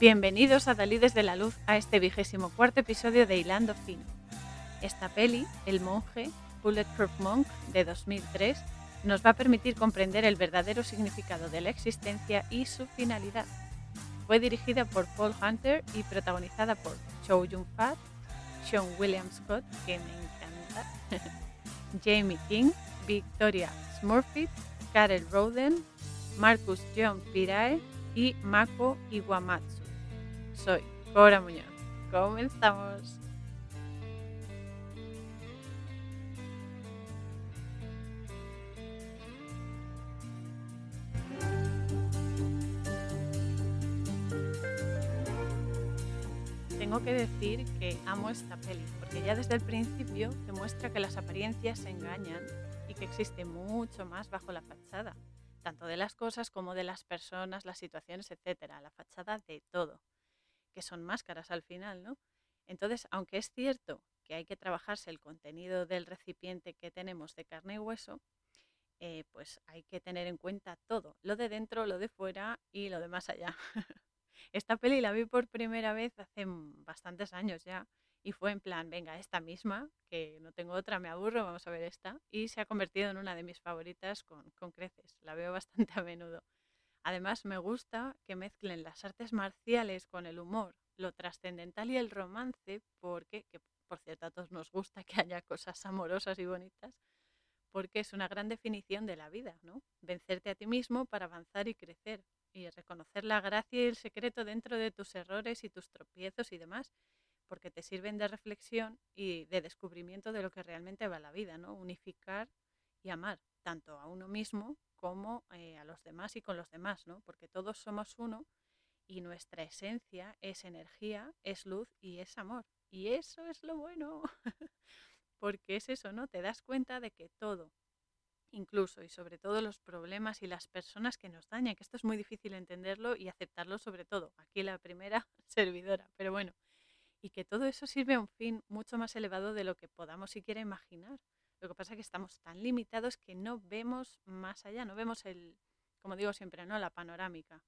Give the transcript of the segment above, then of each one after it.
Bienvenidos a Dalí desde la Luz a este vigésimo cuarto episodio de Hilando Fino. Esta peli, El monje, Bulletproof Monk, de 2003, nos va a permitir comprender el verdadero significado de la existencia y su finalidad. Fue dirigida por Paul Hunter y protagonizada por Chow Yun-fat, Sean William Scott, que me encanta, Jamie King, Victoria Smurfit, Karel Roden, Marcus John Pirae y Mako Iwamatsu. Soy Cora Muñoz. Comenzamos. Tengo que decir que amo esta peli, porque ya desde el principio te muestra que las apariencias engañan y que existe mucho más bajo la fachada, tanto de las cosas como de las personas, las situaciones, etcétera, la fachada de todo, que son máscaras al final, ¿no? Entonces, aunque es cierto que hay que trabajarse el contenido del recipiente que tenemos de carne y hueso, eh, pues hay que tener en cuenta todo, lo de dentro, lo de fuera y lo de más allá. Esta peli la vi por primera vez hace mm, bastantes años ya y fue en plan, venga, esta misma, que no tengo otra, me aburro, vamos a ver esta. Y se ha convertido en una de mis favoritas con, con creces, la veo bastante a menudo. Además, me gusta que mezclen las artes marciales con el humor, lo trascendental y el romance, porque, que por cierto a todos nos gusta que haya cosas amorosas y bonitas, porque es una gran definición de la vida, ¿no? Vencerte a ti mismo para avanzar y crecer, y reconocer la gracia y el secreto dentro de tus errores y tus tropiezos y demás, porque te sirven de reflexión y de descubrimiento de lo que realmente va la vida, ¿no? Unificar y amar, tanto a uno mismo como eh, a los demás y con los demás, ¿no? Porque todos somos uno y nuestra esencia es energía, es luz y es amor. Y eso es lo bueno, porque es eso, ¿no? Te das cuenta de que todo, incluso y sobre todo los problemas y las personas que nos dañan, que esto es muy difícil entenderlo y aceptarlo sobre todo. Aquí la primera servidora, pero bueno, y que todo eso sirve a un fin mucho más elevado de lo que podamos siquiera imaginar. Lo que pasa es que estamos tan limitados que no vemos más allá, no vemos el, como digo siempre, ¿no? La panorámica.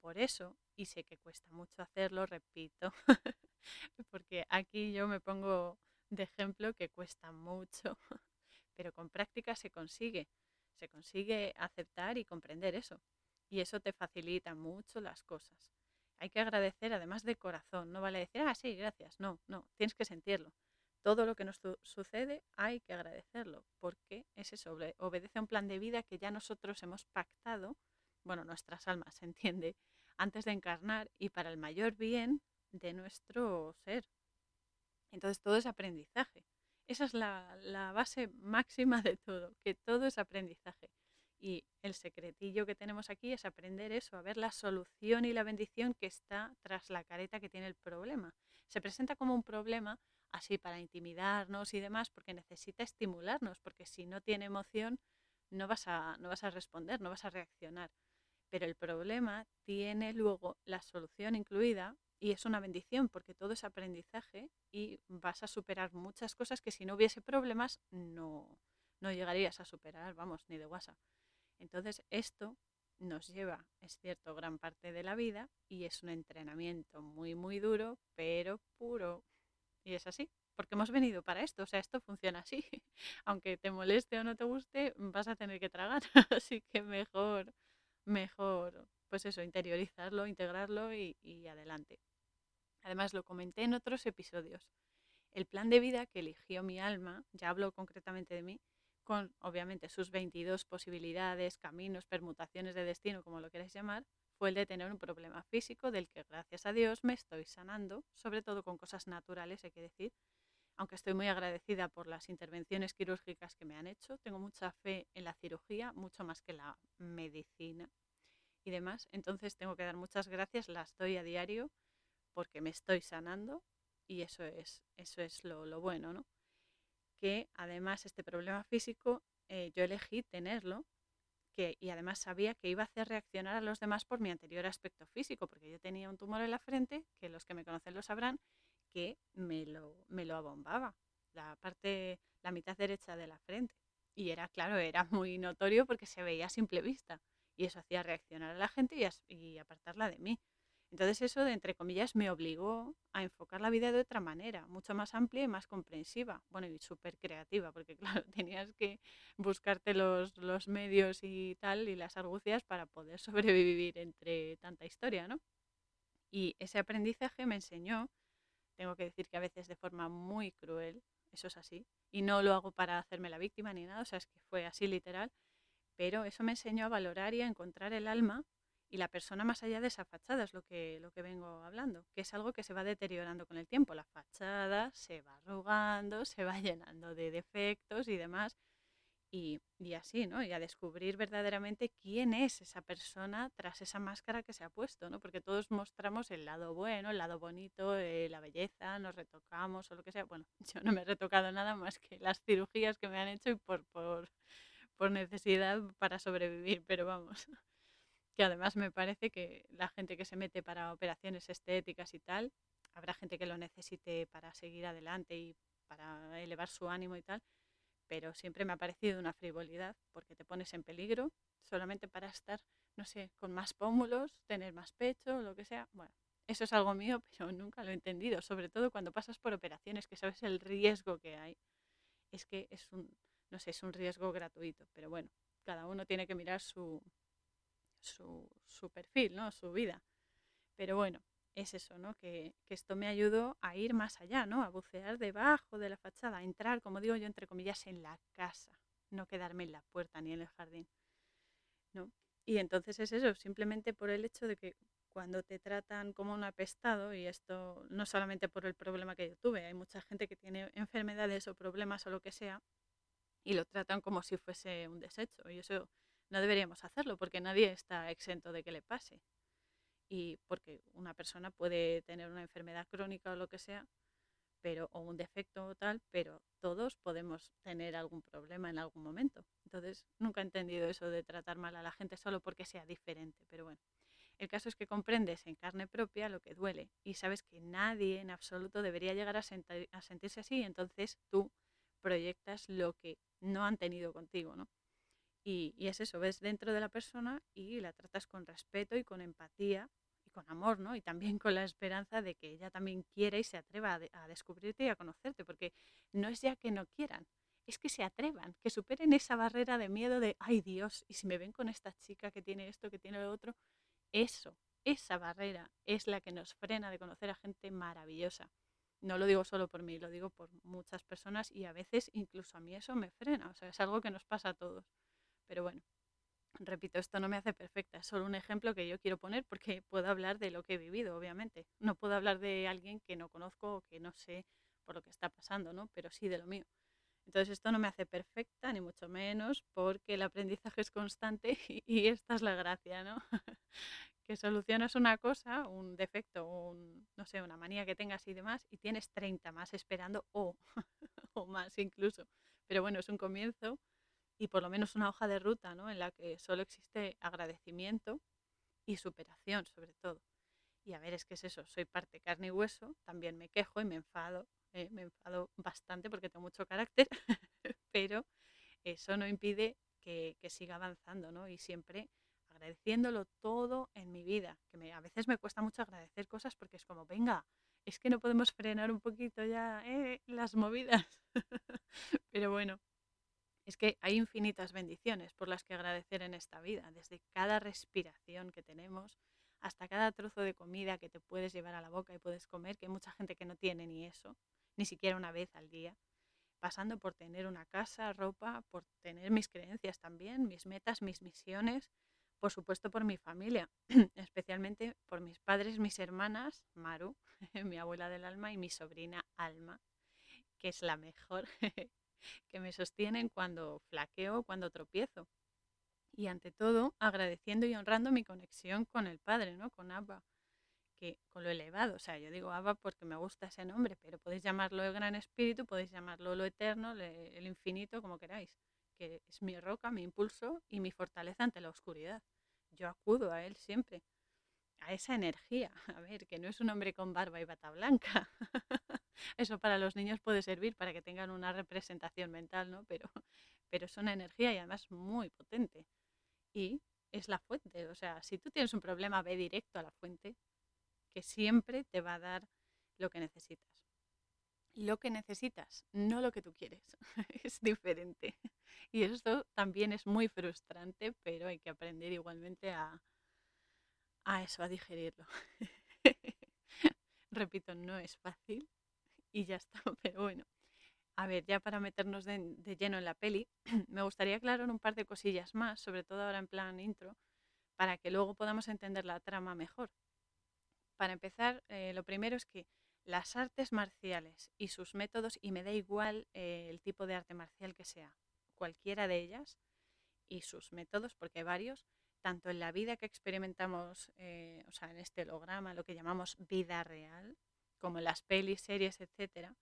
Por eso, y sé que cuesta mucho hacerlo, repito, porque aquí yo me pongo de ejemplo que cuesta mucho pero con práctica se consigue, se consigue aceptar y comprender eso. Y eso te facilita mucho las cosas. Hay que agradecer además de corazón, no vale decir, ah, sí, gracias, no, no, tienes que sentirlo. Todo lo que nos sucede hay que agradecerlo, porque es eso, obedece a un plan de vida que ya nosotros hemos pactado, bueno, nuestras almas, se entiende, antes de encarnar y para el mayor bien de nuestro ser. Entonces todo es aprendizaje. Esa es la, base máxima de todo, que todo es aprendizaje. Y el secretillo que tenemos aquí es aprender eso, a ver la solución y la bendición que está tras la careta que tiene el problema. Se presenta como un problema así para intimidarnos y demás, porque necesita estimularnos, porque si no tiene emoción no vas a, no vas a responder, no vas a reaccionar. Pero el problema tiene luego la solución incluida y es una bendición porque todo es aprendizaje y vas a superar muchas cosas que si no hubiese problemas no, no llegarías a superar, vamos, ni de WhatsApp. Entonces esto nos lleva, es cierto, gran parte de la vida y es un entrenamiento muy, muy duro, pero puro. Y es así, porque hemos venido para esto, o sea, esto funciona así. Aunque te moleste o no te guste, vas a tener que tragar. así que mejor, mejor, pues eso, interiorizarlo, integrarlo y, y adelante. Además, lo comenté en otros episodios. El plan de vida que eligió mi alma, ya hablo concretamente de mí, con obviamente sus 22 posibilidades, caminos, permutaciones de destino, como lo queráis llamar, fue el de tener un problema físico del que gracias a Dios me estoy sanando, sobre todo con cosas naturales, hay que decir. Aunque estoy muy agradecida por las intervenciones quirúrgicas que me han hecho, tengo mucha fe en la cirugía, mucho más que la medicina y demás. Entonces tengo que dar muchas gracias, las doy a diario porque me estoy sanando y eso es, eso es lo, bueno, ¿no? Que además este problema físico eh, yo elegí tenerlo que, y además sabía que iba a hacer reaccionar a los demás por mi anterior aspecto físico, porque yo tenía un tumor en la frente, que los que me conocen lo sabrán, que me lo, me lo abombaba, la parte, la mitad derecha de la frente. Y era, claro, era muy notorio porque se veía a simple vista. Y eso hacía reaccionar a la gente y apartarla de mí. Entonces eso, de entre comillas, me obligó a enfocar la vida de otra manera, mucho más amplia y más comprensiva. Bueno, y súper creativa, porque claro, tenías que buscarte los, los medios y tal, y las argucias para poder sobrevivir entre tanta historia, ¿no? Y ese aprendizaje me enseñó, tengo que decir que a veces de forma muy cruel, eso es así, y no lo hago para hacerme la víctima ni nada, o sea, es que fue así literal, pero eso me enseñó a valorar y a encontrar el alma y la persona más allá de esa fachada, es lo que, lo que vengo hablando, que es algo que se va deteriorando con el tiempo. La fachada se va arrugando, se va llenando de defectos y demás, y, así, ¿no? Y a descubrir verdaderamente quién es esa persona tras esa máscara que se ha puesto, ¿no? Porque todos mostramos el lado bueno, el lado bonito, eh, la belleza, nos retocamos o lo que sea. Bueno, yo no me he retocado nada más que las cirugías que me han hecho y por, por, por necesidad para sobrevivir, pero vamos. Que además me parece que la gente que se mete para operaciones estéticas y tal, habrá gente que lo necesite para seguir adelante y para elevar su ánimo y tal, pero siempre me ha parecido una frivolidad porque te pones en peligro solamente para estar, no sé, con más pómulos, tener más pecho, lo que sea. Bueno, eso es algo mío, pero nunca lo he entendido, sobre todo cuando pasas por operaciones que sabes el riesgo que hay. Es que es un, no sé, es un riesgo gratuito, pero bueno, cada uno tiene que mirar su, su, perfil, ¿no? Su vida. Pero bueno, es eso, ¿no? Que, esto me ayudó a ir más allá, ¿no? A bucear debajo de la fachada, a entrar, como digo yo, entre comillas, en la casa, no quedarme en la puerta ni en el jardín, ¿no? Y entonces es eso, simplemente por el hecho de que cuando te tratan como un apestado, y esto no solamente por el problema que yo tuve, hay mucha gente que tiene enfermedades o problemas o lo que sea, y lo tratan como si fuese un desecho, y eso no deberíamos hacerlo porque nadie está exento de que le pase y porque una persona puede tener una enfermedad crónica o lo que sea, pero o un defecto o tal, pero todos podemos tener algún problema en algún momento. Entonces, nunca he entendido eso de tratar mal a la gente solo porque sea diferente, pero bueno. El caso es que comprendes en carne propia lo que duele y sabes que nadie en absoluto debería llegar a, a sentirse así, entonces tú proyectas lo que no han tenido contigo, ¿no? Y, es eso, ves dentro de la persona y la tratas con respeto y con empatía y con amor, ¿no? Y también con la esperanza de que ella también quiera y se atreva a, descubrirte y a conocerte, porque no es ya que no quieran, es que se atrevan, que superen esa barrera de miedo de, ay Dios, y si me ven con esta chica que tiene esto, que tiene lo otro, eso, esa barrera es la que nos frena de conocer a gente maravillosa. No lo digo solo por mí, lo digo por muchas personas y a veces incluso a mí eso me frena, o sea, es algo que nos pasa a todos. Pero bueno, repito, esto no me hace perfecta, es solo un ejemplo que yo quiero poner porque puedo hablar de lo que he vivido, obviamente. No puedo hablar de alguien que no conozco o que no sé por lo que está pasando, ¿no? Pero sí de lo mío. Entonces esto no me hace perfecta, ni mucho menos, porque el aprendizaje es constante y, esta es la gracia, ¿no? que solucionas una cosa, un defecto, un, no sé, una manía que tengas y demás, y tienes 30 más esperando o, o más incluso. Pero bueno, es un comienzo y por lo menos una hoja de ruta ¿no? en la que solo existe agradecimiento y superación sobre todo. Y a ver, es que es eso, soy parte carne y hueso, también me quejo y me enfado, eh, me enfado bastante porque tengo mucho carácter, pero eso no impide que, que, siga avanzando, ¿no? Y siempre agradeciéndolo todo en mi vida, que a veces me cuesta mucho agradecer cosas porque es como, venga, es que no podemos frenar un poquito ya eh, las movidas. pero bueno, es que hay infinitas bendiciones por las que agradecer en esta vida, desde cada respiración que tenemos hasta cada trozo de comida que te puedes llevar a la boca y puedes comer, que hay mucha gente que no tiene ni eso, ni siquiera una vez al día, pasando por tener una casa, ropa, por tener mis creencias también, mis metas, mis misiones, por supuesto por mi familia, especialmente por mis padres, mis hermanas, Maru, mi abuela del alma, y mi sobrina Alma, que es la mejor que me sostienen cuando flaqueo, cuando tropiezo. Y ante todo, agradeciendo y honrando mi conexión con el Padre, ¿no? Con Abba, que con lo elevado. O sea, yo digo Abba porque me gusta ese nombre, pero podéis llamarlo el Gran Espíritu, podéis llamarlo lo eterno, el infinito, como queráis, que es mi roca, mi impulso y mi fortaleza ante la oscuridad. Yo acudo a él siempre, a esa energía. A ver, que no es un hombre con barba y bata blanca. eso para los niños puede servir para que tengan una representación mental, ¿no? Pero, pero es una energía y además muy potente. Y es la fuente. O sea, si tú tienes un problema, ve directo a la fuente que siempre te va a dar lo que necesitas. Lo que necesitas, no lo que tú quieres. es diferente. Y esto también es muy frustrante, pero hay que aprender igualmente a, a eso, a digerirlo. Repito, no es fácil y ya está, pero bueno. A ver, ya para meternos de, lleno en la peli, me gustaría aclarar un par de cosillas más, sobre todo ahora en plan intro, para que luego podamos entender la trama mejor. Para empezar, eh, lo primero es que las artes marciales y sus métodos, y me da igual eh, el tipo de arte marcial que sea, cualquiera de ellas, y sus métodos, porque hay varios, tanto en la vida que experimentamos, eh, o sea, en este holograma, lo que llamamos vida real, como en las pelis, series, etcétera,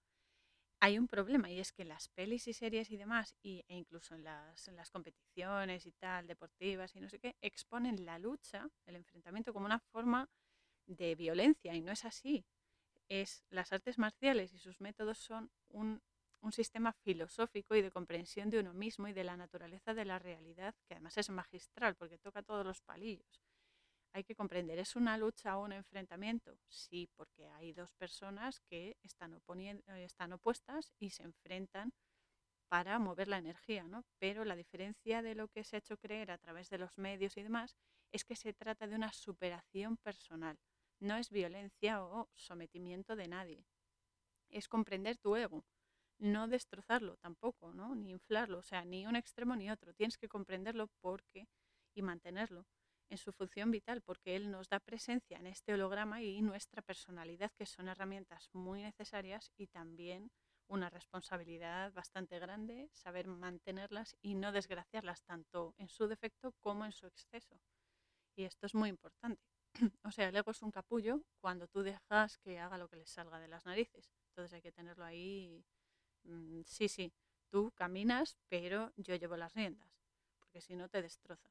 hay un problema y es que las pelis y series y demás, y, e incluso en las, las competiciones y tal, deportivas y no sé qué, exponen la lucha, el enfrentamiento como una forma de violencia y no es así. Es las artes marciales y sus métodos son un un sistema filosófico y de comprensión de uno mismo y de la naturaleza de la realidad, que además es magistral porque toca todos los palillos. Hay que comprender, ¿es una lucha o un enfrentamiento? Sí, porque hay dos personas que están, eh, están opuestas y se enfrentan para mover la energía, ¿no? Pero la diferencia de lo que se ha hecho creer a través de los medios y demás es que se trata de una superación personal, no es violencia o sometimiento de nadie. Es comprender tu ego, no destrozarlo tampoco, ¿no? Ni inflarlo, o sea, ni un extremo ni otro. Tienes que comprenderlo porque y mantenerlo en su función vital, porque él nos da presencia en este holograma y nuestra personalidad, que son herramientas muy necesarias y también una responsabilidad bastante grande, saber mantenerlas y no desgraciarlas tanto en su defecto como en su exceso. Y esto es muy importante. o sea, el ego es un capullo cuando tú dejas que haga lo que le salga de las narices. Entonces hay que tenerlo ahí Mm, sí, sí, tú caminas, pero yo llevo las riendas, porque si no te destroza.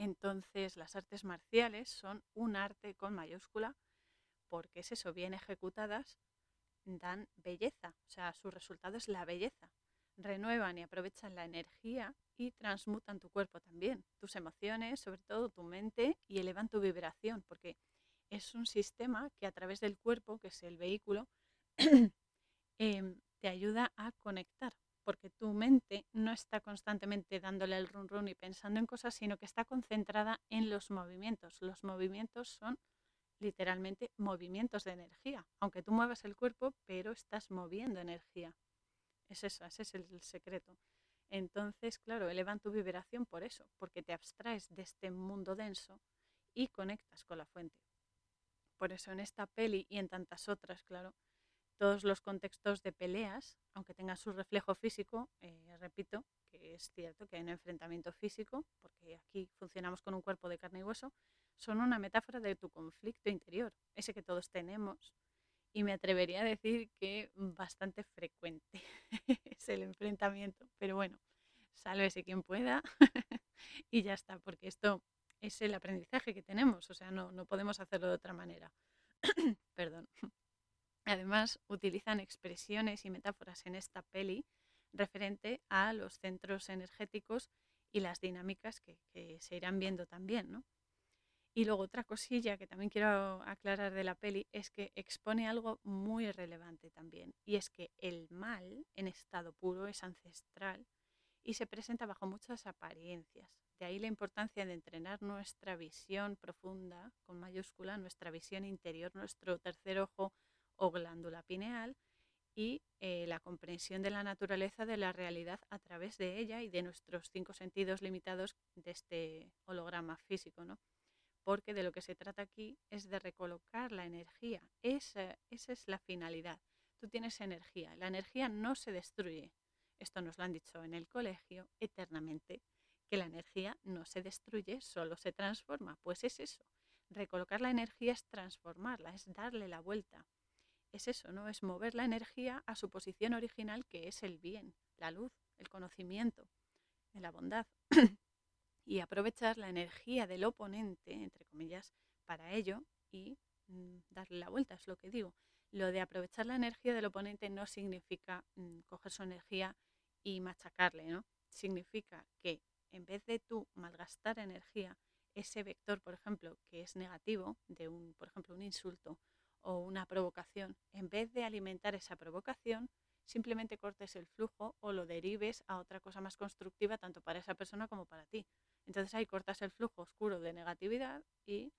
Entonces, las artes marciales son un arte con mayúscula, porque es eso, bien ejecutadas, dan belleza, o sea, su resultado es la belleza. Renuevan y aprovechan la energía y transmutan tu cuerpo también, tus emociones, sobre todo tu mente, y elevan tu vibración, porque es un sistema que a través del cuerpo, que es el vehículo, em, te ayuda a conectar, porque no está constantemente dándole el run run y pensando en cosas, sino que está concentrada en los movimientos. Los movimientos son literalmente movimientos de energía, aunque tú muevas el cuerpo, pero estás moviendo energía. Es eso, ese es el secreto. Entonces, claro, elevan tu vibración por eso, porque te abstraes de este mundo denso y conectas con la fuente. Por eso en esta peli y en tantas otras, claro, todos los contextos de peleas, aunque tengan su reflejo físico, eh, repito que es cierto que hay un enfrentamiento físico, porque aquí funcionamos con un cuerpo de carne y hueso, son una metáfora de tu conflicto interior, ese que todos tenemos, y me atrevería a decir que bastante frecuente es el enfrentamiento, pero bueno, sálvese quien pueda y ya está, porque esto es el aprendizaje que tenemos, o sea, no, no podemos hacerlo de otra manera. Perdón. Además, utilizan expresiones y metáforas en esta peli referente a los centros energéticos y las dinámicas que, se irán viendo también, ¿no? Y luego otra cosilla que también quiero aclarar de la peli es que expone algo muy relevante también, y es que el mal en estado puro es ancestral y se presenta bajo muchas apariencias. De ahí la importancia de entrenar nuestra visión profunda, con mayúscula, nuestra visión interior, nuestro tercer ojo, o glándula pineal y eh, la comprensión de la naturaleza de la realidad a través de ella y de nuestros cinco sentidos limitados de este holograma físico, ¿no? Porque de lo que se trata aquí es de recolocar la energía. Esa, esa es la finalidad. Tú tienes energía. La energía no se destruye. Esto nos lo han dicho en el colegio eternamente, que la energía no se destruye, solo se transforma. Pues es eso. Recolocar la energía es transformarla, es darle la vuelta es eso, ¿no? Es mover la energía a su posición original, que es el bien, la luz, el conocimiento, de la bondad. y aprovechar la energía del oponente, entre comillas, para ello y mm, darle la vuelta, es lo que digo. Lo de aprovechar la energía del oponente no significa mm, coger su energía y machacarle, ¿no? Significa que en vez de tú malgastar energía, ese vector, por ejemplo, que es negativo, de un, por ejemplo, un insulto o una provocación, en vez de alimentar esa provocación, simplemente cortes el flujo o lo derives a otra cosa más constructiva tanto para esa persona como para ti. Entonces ahí cortas el flujo oscuro de negatividad y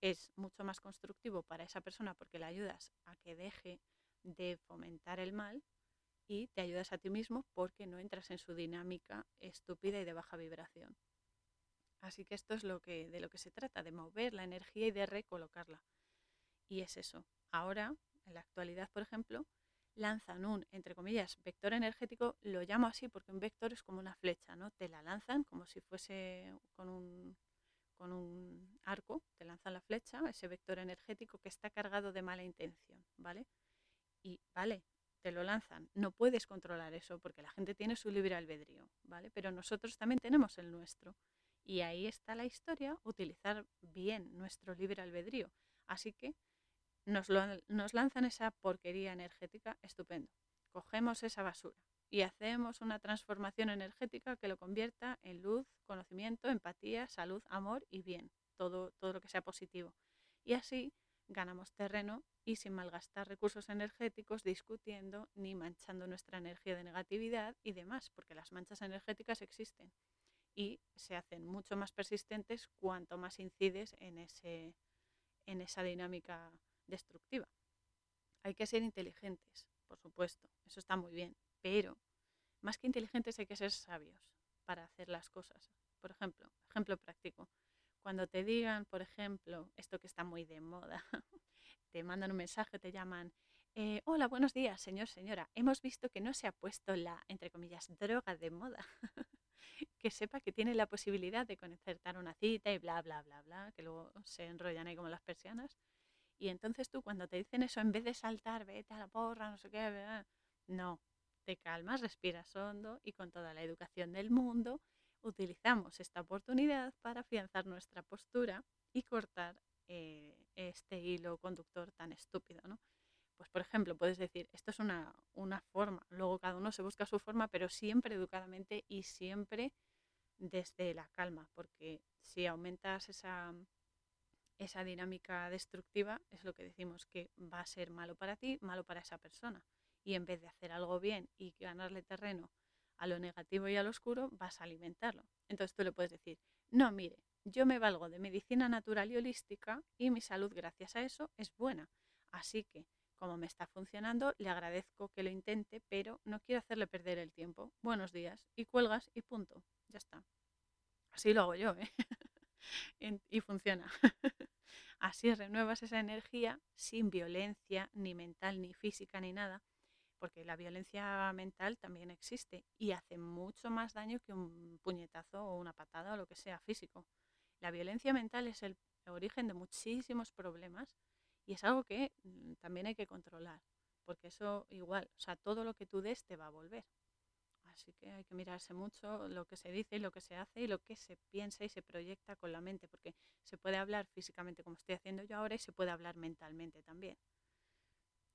es mucho más constructivo para esa persona porque le ayudas a que deje de fomentar el mal y te ayudas a ti mismo porque no entras en su dinámica estúpida y de baja vibración. Así que esto es lo que, de lo que se trata, de mover la energía y de recolocarla. Y es eso. Ahora, en la actualidad, por ejemplo, lanzan un, entre comillas, vector energético, lo llamo así porque un vector es como una flecha, ¿no? Te la lanzan como si fuese con un, con un arco, te lanzan la flecha, ese vector energético que está cargado de mala intención, ¿vale? Y, vale, te lo lanzan. No puedes controlar eso porque la gente tiene su libre albedrío, ¿vale? Pero nosotros también tenemos el nuestro. Y ahí está la historia, utilizar bien nuestro libre albedrío. Así que nos, nos lanzan esa porquería energética, estupendo. Cogemos esa basura y hacemos una transformación energética que lo convierta en luz, conocimiento, empatía, salud, amor y bien, todo, todo lo que sea positivo. Y así ganamos terreno y sin malgastar recursos energéticos discutiendo ni manchando nuestra energía de negatividad y demás, porque las manchas energéticas existen y se hacen mucho más persistentes cuanto más incides en, ese, en esa dinámica destructiva. Hay que ser inteligentes, por supuesto, eso está muy bien, pero más que inteligentes hay que ser sabios para hacer las cosas. Por ejemplo, ejemplo práctico, cuando te digan, por ejemplo, esto que está muy de moda, te mandan un mensaje, te llaman, eh, hola, buenos días, señor, señora, hemos visto que no se ha puesto la, entre comillas, droga de moda. que sepa que tiene la posibilidad de concertar una cita y bla, bla, bla, bla, que luego se enrollan ahí como las persianas. Y entonces tú cuando te dicen eso, en vez de saltar, vete a la porra, no sé qué, no, te calmas, respiras hondo y con toda la educación del mundo utilizamos esta oportunidad para afianzar nuestra postura y cortar eh, este hilo conductor tan estúpido, ¿no? Pues por ejemplo, puedes decir, esto es una, una forma, luego cada uno se busca su forma, pero siempre educadamente y siempre desde la calma, porque si aumentas esa, esa dinámica destructiva, es lo que decimos que va a ser malo para ti, malo para esa persona. Y en vez de hacer algo bien y ganarle terreno a lo negativo y a lo oscuro, vas a alimentarlo. Entonces tú le puedes decir, no, mire, yo me valgo de medicina natural y holística y mi salud gracias a eso es buena. Así que, como me está funcionando, le agradezco que lo intente, pero no quiero hacerle perder el tiempo. Buenos días. Y cuelgas y punto. Ya está. Así lo hago yo, ¿eh? y funciona. Así renuevas esa energía sin violencia, ni mental, ni física, ni nada, porque la violencia mental también existe y hace mucho más daño que un puñetazo o una patada o lo que sea físico. La violencia mental es el origen de muchísimos problemas y es algo que mm, también hay que controlar, porque eso igual, o sea, todo lo que tú des te va a volver. Así que hay que mirarse mucho lo que se dice y lo que se hace y lo que se piensa y se proyecta con la mente, porque se puede hablar físicamente como estoy haciendo yo ahora y se puede hablar mentalmente también.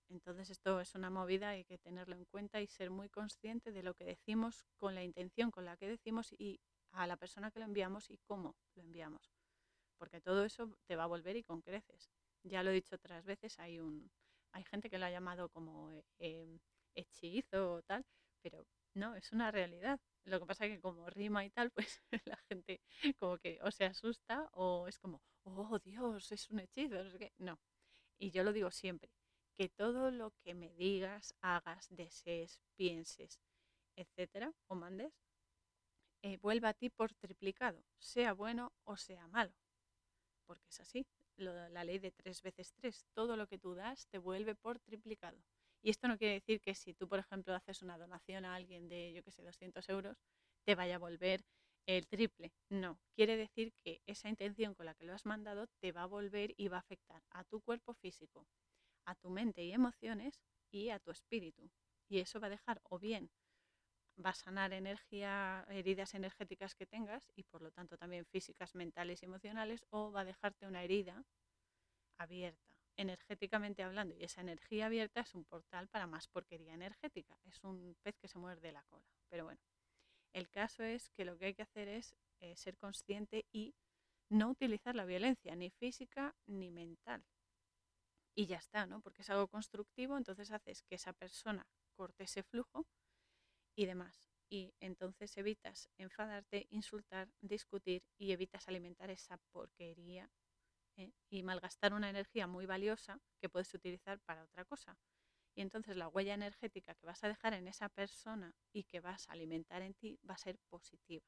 Entonces esto es una movida, hay que tenerlo en cuenta y ser muy consciente de lo que decimos con la intención con la que decimos y a la persona que lo enviamos y cómo lo enviamos. Porque todo eso te va a volver y con creces. Ya lo he dicho otras veces, hay un hay gente que lo ha llamado como eh, em, hechizo o tal, pero no, es una realidad. Lo que pasa es que como rima y tal, pues la gente como que o se asusta o es como, oh Dios, es un hechizo, no sé qué. No. Y yo lo digo siempre, que todo lo que me digas, hagas, desees, pienses, etcétera, o mandes, eh, vuelva a ti por triplicado, sea bueno o sea malo. Porque es así, la ley de tres veces tres, todo lo que tú das te vuelve por triplicado. Y esto no quiere decir que si tú, por ejemplo, haces una donación a alguien de, yo qué sé, 200 euros, te vaya a volver el triple. No, quiere decir que esa intención con la que lo has mandado te va a volver y va a afectar a tu cuerpo físico, a tu mente y emociones y a tu espíritu. Y eso va a dejar o bien va a sanar energía, heridas energéticas que tengas y por lo tanto también físicas, mentales y emocionales, o va a dejarte una herida abierta energéticamente hablando, y esa energía abierta es un portal para más porquería energética, es un pez que se muerde la cola. Pero bueno, el caso es que lo que hay que hacer es eh, ser consciente y no utilizar la violencia, ni física ni mental. Y ya está, ¿no? Porque es algo constructivo, entonces haces que esa persona corte ese flujo y demás. Y entonces evitas enfadarte, insultar, discutir y evitas alimentar esa porquería ¿eh? y malgastar una energía muy valiosa que puedes utilizar para otra cosa. Y entonces la huella energética que vas a dejar en esa persona y que vas a alimentar en ti va a ser positiva.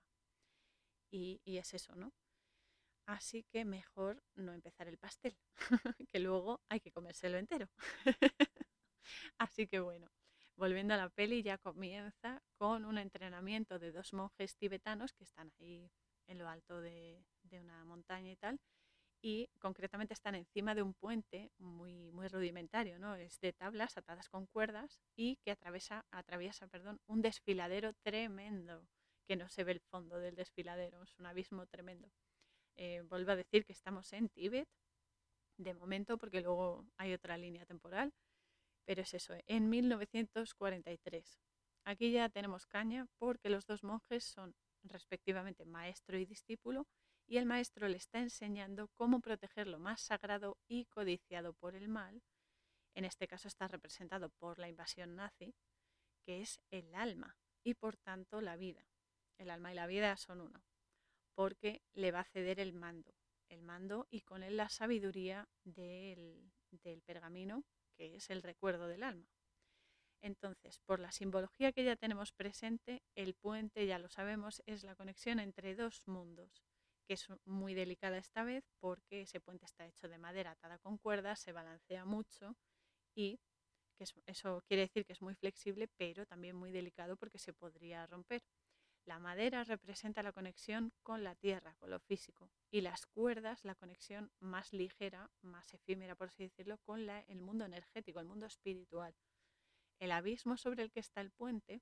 Y, es eso, ¿no? Así que mejor no empezar el pastel, que luego hay que comérselo entero. Así que bueno, volviendo a la peli, ya comienza con un entrenamiento de dos monjes tibetanos que están ahí en lo alto de, de una montaña y tal, y concretamente están encima de un puente muy, muy rudimentario, ¿no? Es de tablas atadas con cuerdas y que atraviesa, atraviesa perdón, un desfiladero tremendo, que no se ve el fondo del desfiladero, es un abismo tremendo. Eh, vuelvo a decir que estamos en Tíbet, de momento, porque luego hay otra línea temporal, pero es eso, en 1943. Aquí ya tenemos caña porque los dos monjes son respectivamente maestro y discípulo y el maestro le está enseñando cómo proteger lo más sagrado y codiciado por el mal, en este caso está representado por la invasión nazi, que es el alma y por tanto la vida. El alma y la vida son uno, porque le va a ceder el mando, el mando y con él la sabiduría del, del pergamino, que es el recuerdo del alma. Entonces, por la simbología que ya tenemos presente, el puente, ya lo sabemos, es la conexión entre dos mundos, que es muy delicada esta vez porque ese puente está hecho de madera atada con cuerdas, se balancea mucho y que eso quiere decir que es muy flexible, pero también muy delicado porque se podría romper. La madera representa la conexión con la tierra, con lo físico, y las cuerdas la conexión más ligera, más efímera, por así decirlo, con el mundo energético, el mundo espiritual. El abismo sobre el que está el puente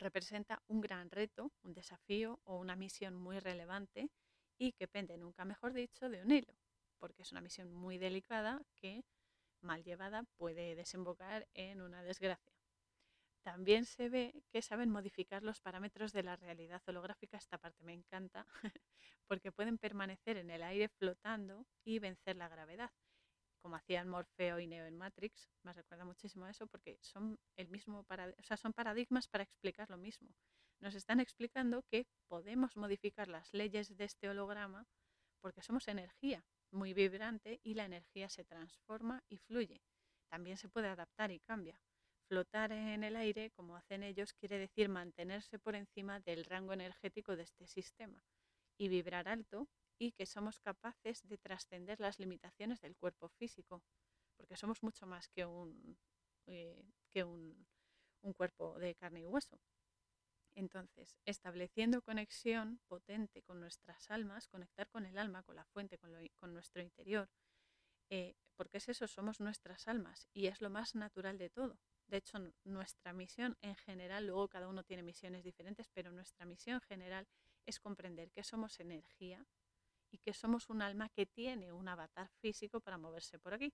representa un gran reto, un desafío o una misión muy relevante y que pende, nunca mejor dicho, de un hilo, porque es una misión muy delicada que, mal llevada, puede desembocar en una desgracia. También se ve que saben modificar los parámetros de la realidad holográfica, esta parte me encanta, porque pueden permanecer en el aire flotando y vencer la gravedad como hacían Morfeo y Neo en Matrix, me recuerda muchísimo a eso porque son, el mismo o sea, son paradigmas para explicar lo mismo. Nos están explicando que podemos modificar las leyes de este holograma porque somos energía muy vibrante y la energía se transforma y fluye. También se puede adaptar y cambia. Flotar en el aire, como hacen ellos, quiere decir mantenerse por encima del rango energético de este sistema. Y vibrar alto y que somos capaces de trascender las limitaciones del cuerpo físico, porque somos mucho más que un, eh, que un, cuerpo de carne y hueso. Entonces, estableciendo conexión potente con nuestras almas, conectar con el alma, con la fuente, con, nuestro interior, eh, porque es eso, somos nuestras almas y es lo más natural de todo. De hecho, nuestra misión en general, luego cada uno tiene misiones diferentes, pero nuestra misión general es comprender que somos energía y que somos un alma que tiene un avatar físico para moverse por aquí.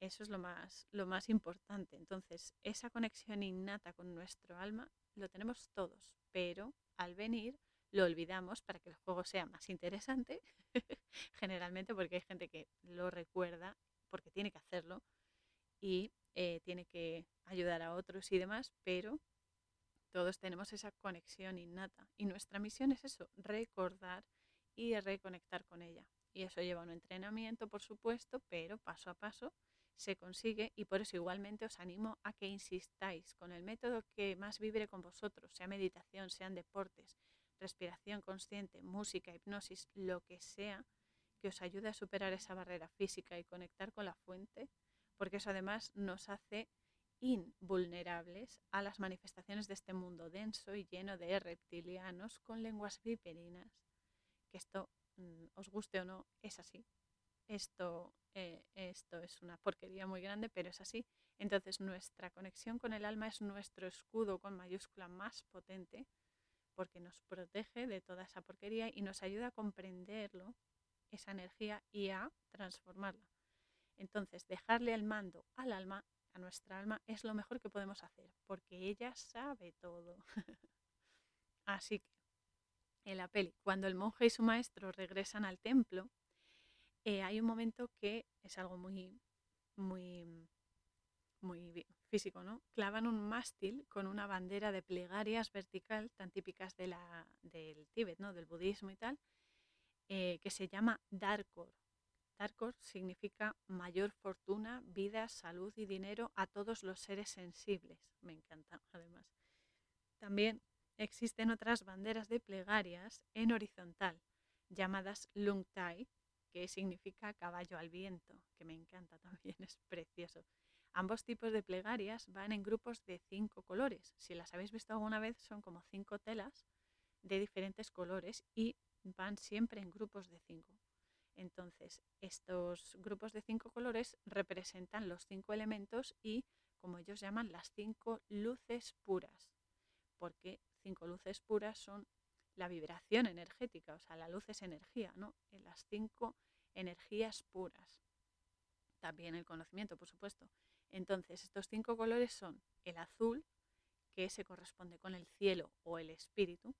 Eso es lo más, lo más importante. Entonces, esa conexión innata con nuestro alma lo tenemos todos, pero al venir lo olvidamos para que el juego sea más interesante, generalmente porque hay gente que lo recuerda porque tiene que hacerlo y eh, tiene que ayudar a otros y demás, pero todos tenemos esa conexión innata y nuestra misión es eso, recordar y reconectar con ella. Y eso lleva un entrenamiento, por supuesto, pero paso a paso se consigue y por eso igualmente os animo a que insistáis con el método que más vibre con vosotros, sea meditación, sean deportes, respiración consciente, música, hipnosis, lo que sea que os ayude a superar esa barrera física y conectar con la fuente, porque eso además nos hace invulnerables a las manifestaciones de este mundo denso y lleno de reptilianos con lenguas viperinas que esto, mm, os guste o no, es así. Esto, eh, esto es una porquería muy grande, pero es así. Entonces nuestra conexión con el alma es nuestro escudo con mayúscula más potente porque nos protege de toda esa porquería y nos ayuda a comprenderlo, esa energía y a transformarla. Entonces, dejarle el mando al alma, a nuestra alma, es lo mejor que podemos hacer, porque ella sabe todo. Así que en la peli, cuando el monje y su maestro regresan al templo, eh, hay un momento que es algo muy, muy, muy físico, ¿no? Clavan un mástil con una bandera de plegarias vertical, tan típicas de la, del Tíbet, ¿no? Del budismo y tal, eh, que se llama Darkor. Darkor significa mayor fortuna, vida, salud y dinero a todos los seres sensibles. Me encanta, además. También existen otras banderas de plegarias en horizontal, llamadas Lungtai, que significa caballo al viento, que me encanta también, es precioso. Ambos tipos de plegarias van en grupos de cinco colores. Si las habéis visto alguna vez, son como cinco telas de diferentes colores y van siempre en grupos de cinco. Entonces, estos grupos de cinco colores representan los cinco elementos y, como ellos llaman, las cinco luces puras, porque cinco luces puras son la vibración energética, o sea, la luz es energía, ¿no? Las cinco energías puras. También el conocimiento, por supuesto. Entonces, estos cinco colores son el azul, que se corresponde con el cielo o el espíritu,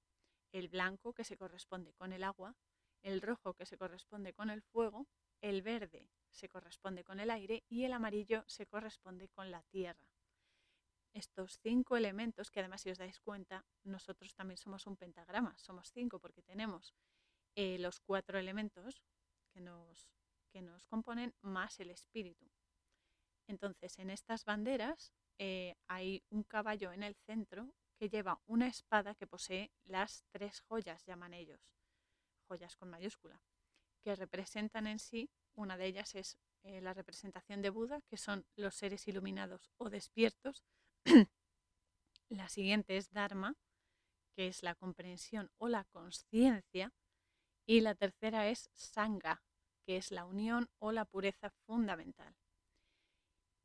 el blanco, que se corresponde con el agua, el rojo, que se corresponde con el fuego, el verde se corresponde con el aire y el amarillo se corresponde con la tierra. Estos cinco elementos, que además si os dais cuenta, nosotros también somos un pentagrama, somos cinco porque tenemos eh, los cuatro elementos que nos, que nos componen más el espíritu. Entonces, en estas banderas eh, hay un caballo en el centro que lleva una espada que posee las tres joyas, llaman ellos, joyas con mayúscula, que representan en sí, una de ellas es eh, la representación de Buda, que son los seres iluminados o despiertos. La siguiente es Dharma, que es la comprensión o la conciencia. Y la tercera es Sangha, que es la unión o la pureza fundamental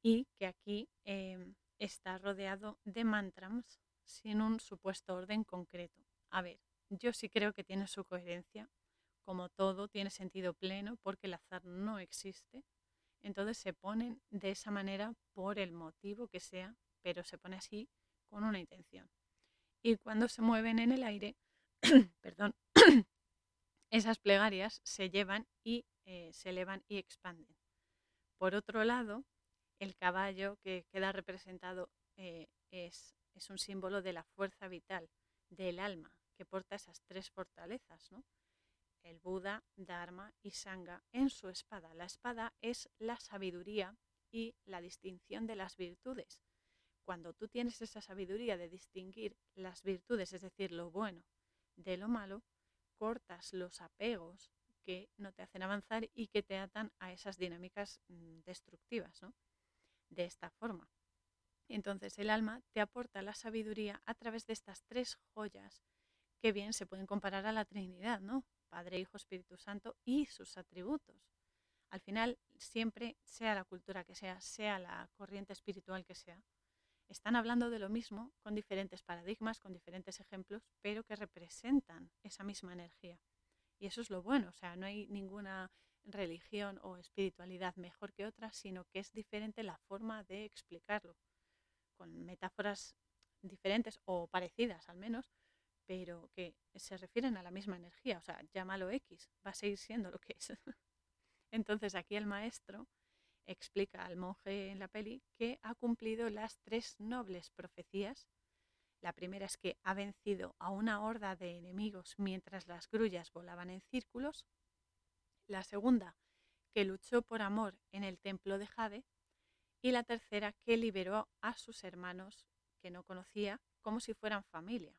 y que aquí em, está rodeado de mantras sin un supuesto orden concreto. A ver, yo sí creo que tiene su coherencia, como todo tiene sentido pleno porque el azar no existe, entonces se ponen de esa manera por el motivo que sea, pero se pone así con una intención. Y cuando se mueven en el aire, perdón, esas plegarias se llevan y eh, se elevan y expanden. Por otro lado, el caballo que queda representado eh, es, es, un símbolo de la fuerza vital, del alma, que porta esas tres fortalezas, ¿no? El Buda, Dharma y Sangha en su espada. La espada es la sabiduría y la distinción de las virtudes. Cuando tú tienes esa sabiduría de distinguir las virtudes, es decir, lo bueno de lo malo, cortas los apegos que no te hacen avanzar y que te atan a esas dinámicas mm, destructivas. ¿no? de esta forma. Entonces el alma te aporta la sabiduría a través de estas tres joyas que bien se pueden comparar a la Trinidad, ¿no? Padre, Hijo, Espíritu Santo y sus atributos. Al final, siempre, sea la cultura que sea, sea la corriente espiritual que sea, están hablando de lo mismo con diferentes paradigmas, con diferentes ejemplos, pero que representan esa misma energía. Y eso es lo bueno, o sea, no hay ninguna religión o espiritualidad mejor que otra, sino que es diferente la forma de explicarlo, con metáforas diferentes o parecidas al menos, pero que se refieren a la misma energía, o sea, llámalo X, va a seguir siendo lo que es. Entonces aquí el maestro explica al monje en la peli que ha cumplido las tres nobles profecías. La primera es que ha vencido a una horda de enemigos mientras las grullas volaban en círculos. La segunda, que luchó por amor en el templo de Jade. Y la tercera, que liberó a sus hermanos que no conocía como si fueran familia.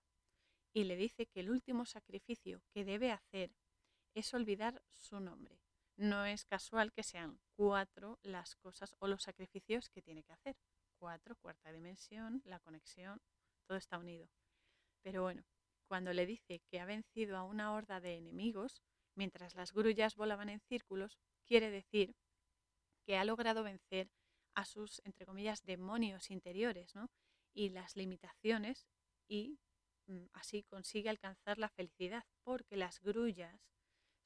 Y le dice que el último sacrificio que debe hacer es olvidar su nombre. No es casual que sean cuatro las cosas o los sacrificios que tiene que hacer. Cuatro, cuarta dimensión, la conexión, todo está unido. Pero bueno, cuando le dice que ha vencido a una horda de enemigos, mientras las grullas volaban en círculos, quiere decir que ha logrado vencer a sus, entre comillas, demonios interiores ¿no? y las limitaciones y mm, así consigue alcanzar la felicidad, porque las grullas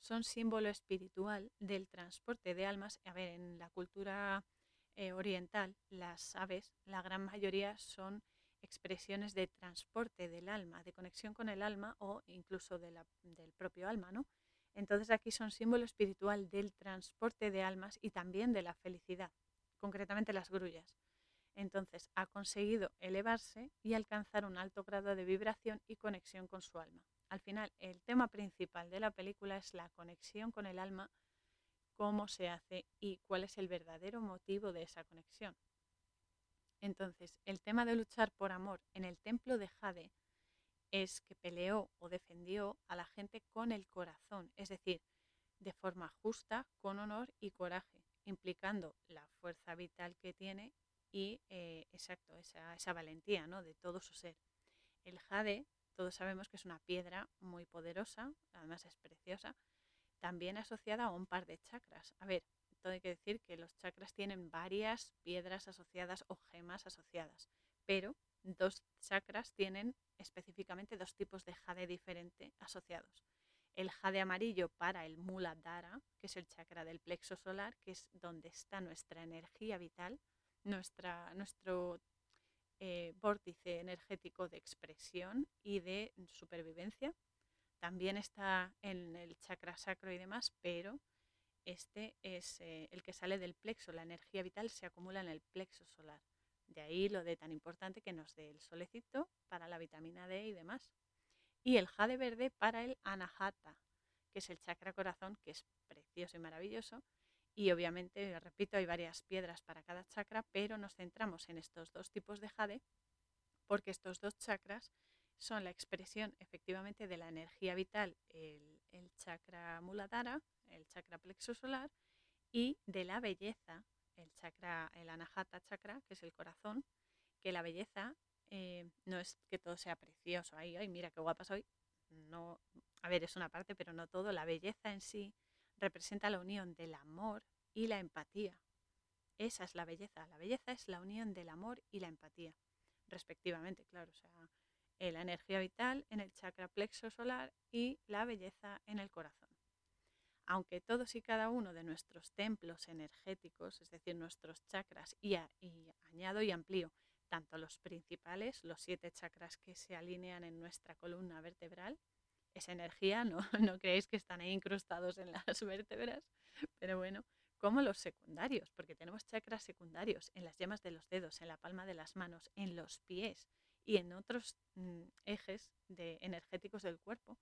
son símbolo espiritual del transporte de almas. A ver, en la cultura eh, oriental, las aves, la gran mayoría son expresiones de transporte del alma, de conexión con el alma o incluso del propio alma, ¿no? Entonces aquí son símbolo espiritual del transporte de almas y también de la felicidad, concretamente las grullas. Entonces ha conseguido elevarse y alcanzar un alto grado de vibración y conexión con su alma. Al final, el tema principal de la película es la conexión con el alma, cómo se hace y cuál es el verdadero motivo de esa conexión. Entonces, el tema de luchar por amor en el templo de Jade es que peleó o defendió a la gente con el corazón, es decir, de forma justa, con honor y coraje, implicando la fuerza vital que tiene y, eh, exacto, esa, valentía de todo su ser. El jade, todos sabemos que es una piedra muy poderosa, además es preciosa, también asociada a un par de chakras. A ver, todo hay que decir que los chakras tienen varias piedras asociadas o gemas asociadas, pero dos chakras tienen específicamente dos tipos de jade diferente asociados. El jade amarillo para el Muladhara, que es el chakra del plexo solar, que es donde está nuestra energía vital, nuestra, nuestro eh, vórtice energético de expresión y de supervivencia. También está en el chakra sacro y demás, pero este es eh, el que sale del plexo. La energía vital se acumula en el plexo solar. De ahí lo de tan importante que nos dé el solecito para la vitamina D y demás. Y el jade verde para el anahata, que es el chakra corazón, que es precioso y maravilloso. Y obviamente, repito, hay varias piedras para cada chakra, pero nos centramos en estos dos tipos de jade porque estos dos chakras son la expresión efectivamente de la energía vital, el, chakra muladhara, el chakra plexo solar, y de la belleza, el chakra, el anahata chakra, que es el corazón, que la belleza eh, no es que todo sea precioso, ay, ay, mira qué guapa soy, no, a ver, es una parte, pero no todo, la belleza en sí representa la unión del amor y la empatía. Esa es la belleza, la belleza es la unión del amor y la empatía, respectivamente, claro, o sea, la energía vital en el chakra plexo solar y la belleza en el corazón. Aunque todos y cada uno de nuestros templos energéticos, es decir, nuestros chakras, y añado y amplío, tanto los principales, los siete chakras que se alinean en nuestra columna vertebral, esa energía, no, no creéis que están ahí incrustados en las vértebras, pero bueno, como los secundarios, porque tenemos chakras secundarios en las yemas de los dedos, en la palma de las manos, en los pies y en otros mm, ejes de, energéticos del cuerpo,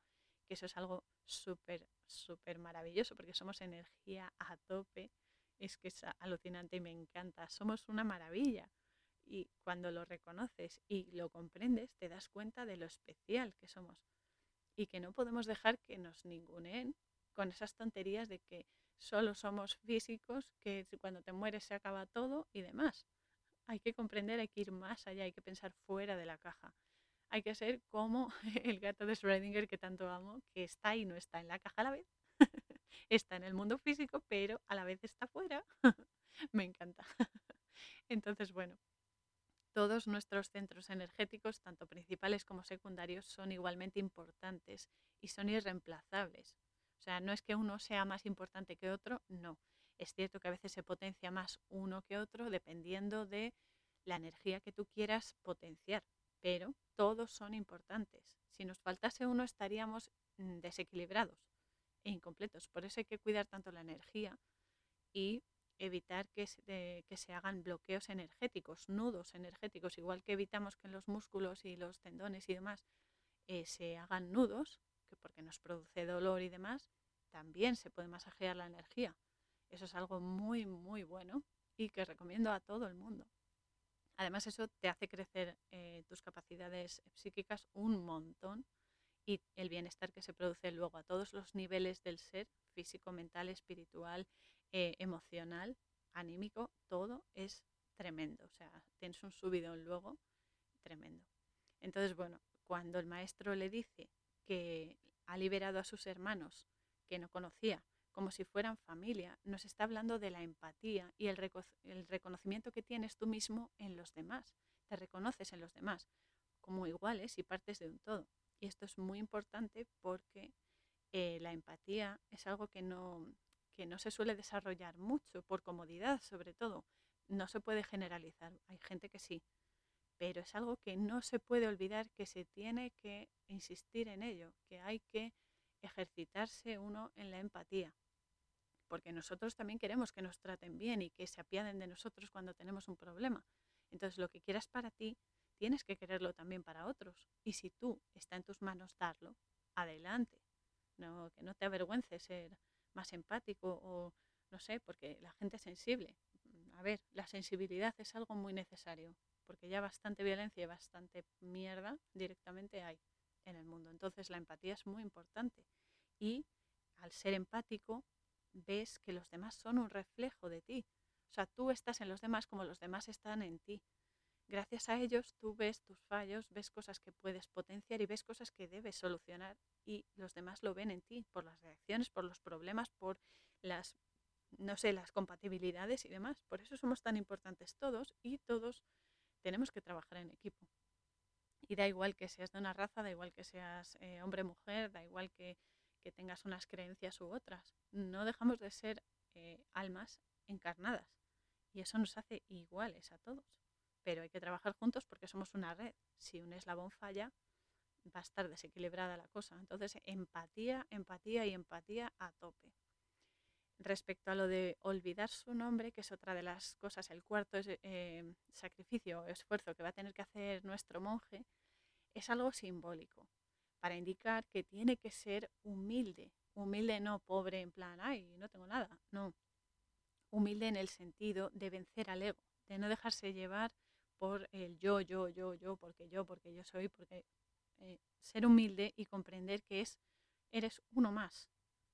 que eso es algo súper, súper maravilloso, porque somos energía a tope, es que es alucinante y me encanta, somos una maravilla. Y cuando lo reconoces y lo comprendes, te das cuenta de lo especial que somos y que no podemos dejar que nos ninguneen con esas tonterías de que solo somos físicos, que cuando te mueres se acaba todo y demás. Hay que comprender, hay que ir más allá, hay que pensar fuera de la caja. Hay que ser como el gato de Schrödinger que tanto amo, que está y no está en la caja a la vez. está en el mundo físico, pero a la vez está fuera. Me encanta. Entonces, bueno, todos nuestros centros energéticos, tanto principales como secundarios, son igualmente importantes y son irreemplazables. O sea, no es que uno sea más importante que otro, no. Es cierto que a veces se potencia más uno que otro dependiendo de la energía que tú quieras potenciar, pero todos son importantes. Si nos faltase uno estaríamos mm, desequilibrados e incompletos. Por eso hay que cuidar tanto la energía y evitar que se, de, que se, hagan bloqueos energéticos, nudos energéticos, igual que evitamos que en los músculos y los tendones y demás eh, se hagan nudos, que porque nos produce dolor y demás, también se puede masajear la energía. Eso es algo muy, muy bueno y que recomiendo a todo el mundo. Además, eso te hace crecer eh, tus capacidades psíquicas un montón y el bienestar que se produce luego a todos los niveles del ser, físico, mental, espiritual, eh, emocional, anímico, todo es tremendo. O sea, tienes un subidón luego tremendo. Entonces, bueno, cuando el maestro le dice que ha liberado a sus hermanos que no conocía como si fueran familia, nos está hablando de la empatía y el, reco el reconocimiento que tienes tú mismo en los demás. Te reconoces en los demás como iguales y partes de un todo. Y esto es muy importante porque eh, la empatía es algo que no, que no se suele desarrollar mucho, por comodidad sobre todo. No se puede generalizar. Hay gente que sí, pero es algo que no se puede olvidar, que se tiene que insistir en ello, que hay que ejercitarse uno en la empatía, porque nosotros también queremos que nos traten bien y que se apiaden de nosotros cuando tenemos un problema. Entonces, lo que quieras para ti, tienes que quererlo también para otros. Y si tú está en tus manos darlo, adelante. No, que no te avergüences ser más empático o no sé, porque la gente es sensible. A ver, la sensibilidad es algo muy necesario, porque ya bastante violencia y bastante mierda directamente hay en el mundo. Entonces la empatía es muy importante. Y al ser empático, ves que los demás son un reflejo de ti. O sea, tú estás en los demás como los demás están en ti. Gracias a ellos tú ves tus fallos, ves cosas que puedes potenciar y ves cosas que debes solucionar y los demás lo ven en ti por las reacciones, por los problemas, por las, no sé, las compatibilidades y demás. Por eso somos tan importantes todos y todos tenemos que trabajar en equipo. Y da igual que seas de una raza, da igual que seas eh, hombre mujer, da igual que, que, tengas unas creencias u otras. No dejamos de ser eh, almas encarnadas y eso nos hace iguales a todos pero hay que trabajar juntos porque somos una red. Si un eslabón falla, va a estar desequilibrada la cosa. Entonces, empatía, empatía y empatía a tope. Respecto a lo de olvidar su nombre, que es otra de las cosas, el cuarto es, eh, sacrificio o esfuerzo que va a tener que hacer nuestro monje, es algo simbólico, para indicar que tiene que ser humilde. Humilde no pobre en plan, ay, no tengo nada, no. Humilde en el sentido de vencer al ego, de no dejarse llevar por el yo, yo, yo, yo, porque yo, porque yo soy, porque eh, ser humilde y comprender que es, eres uno más,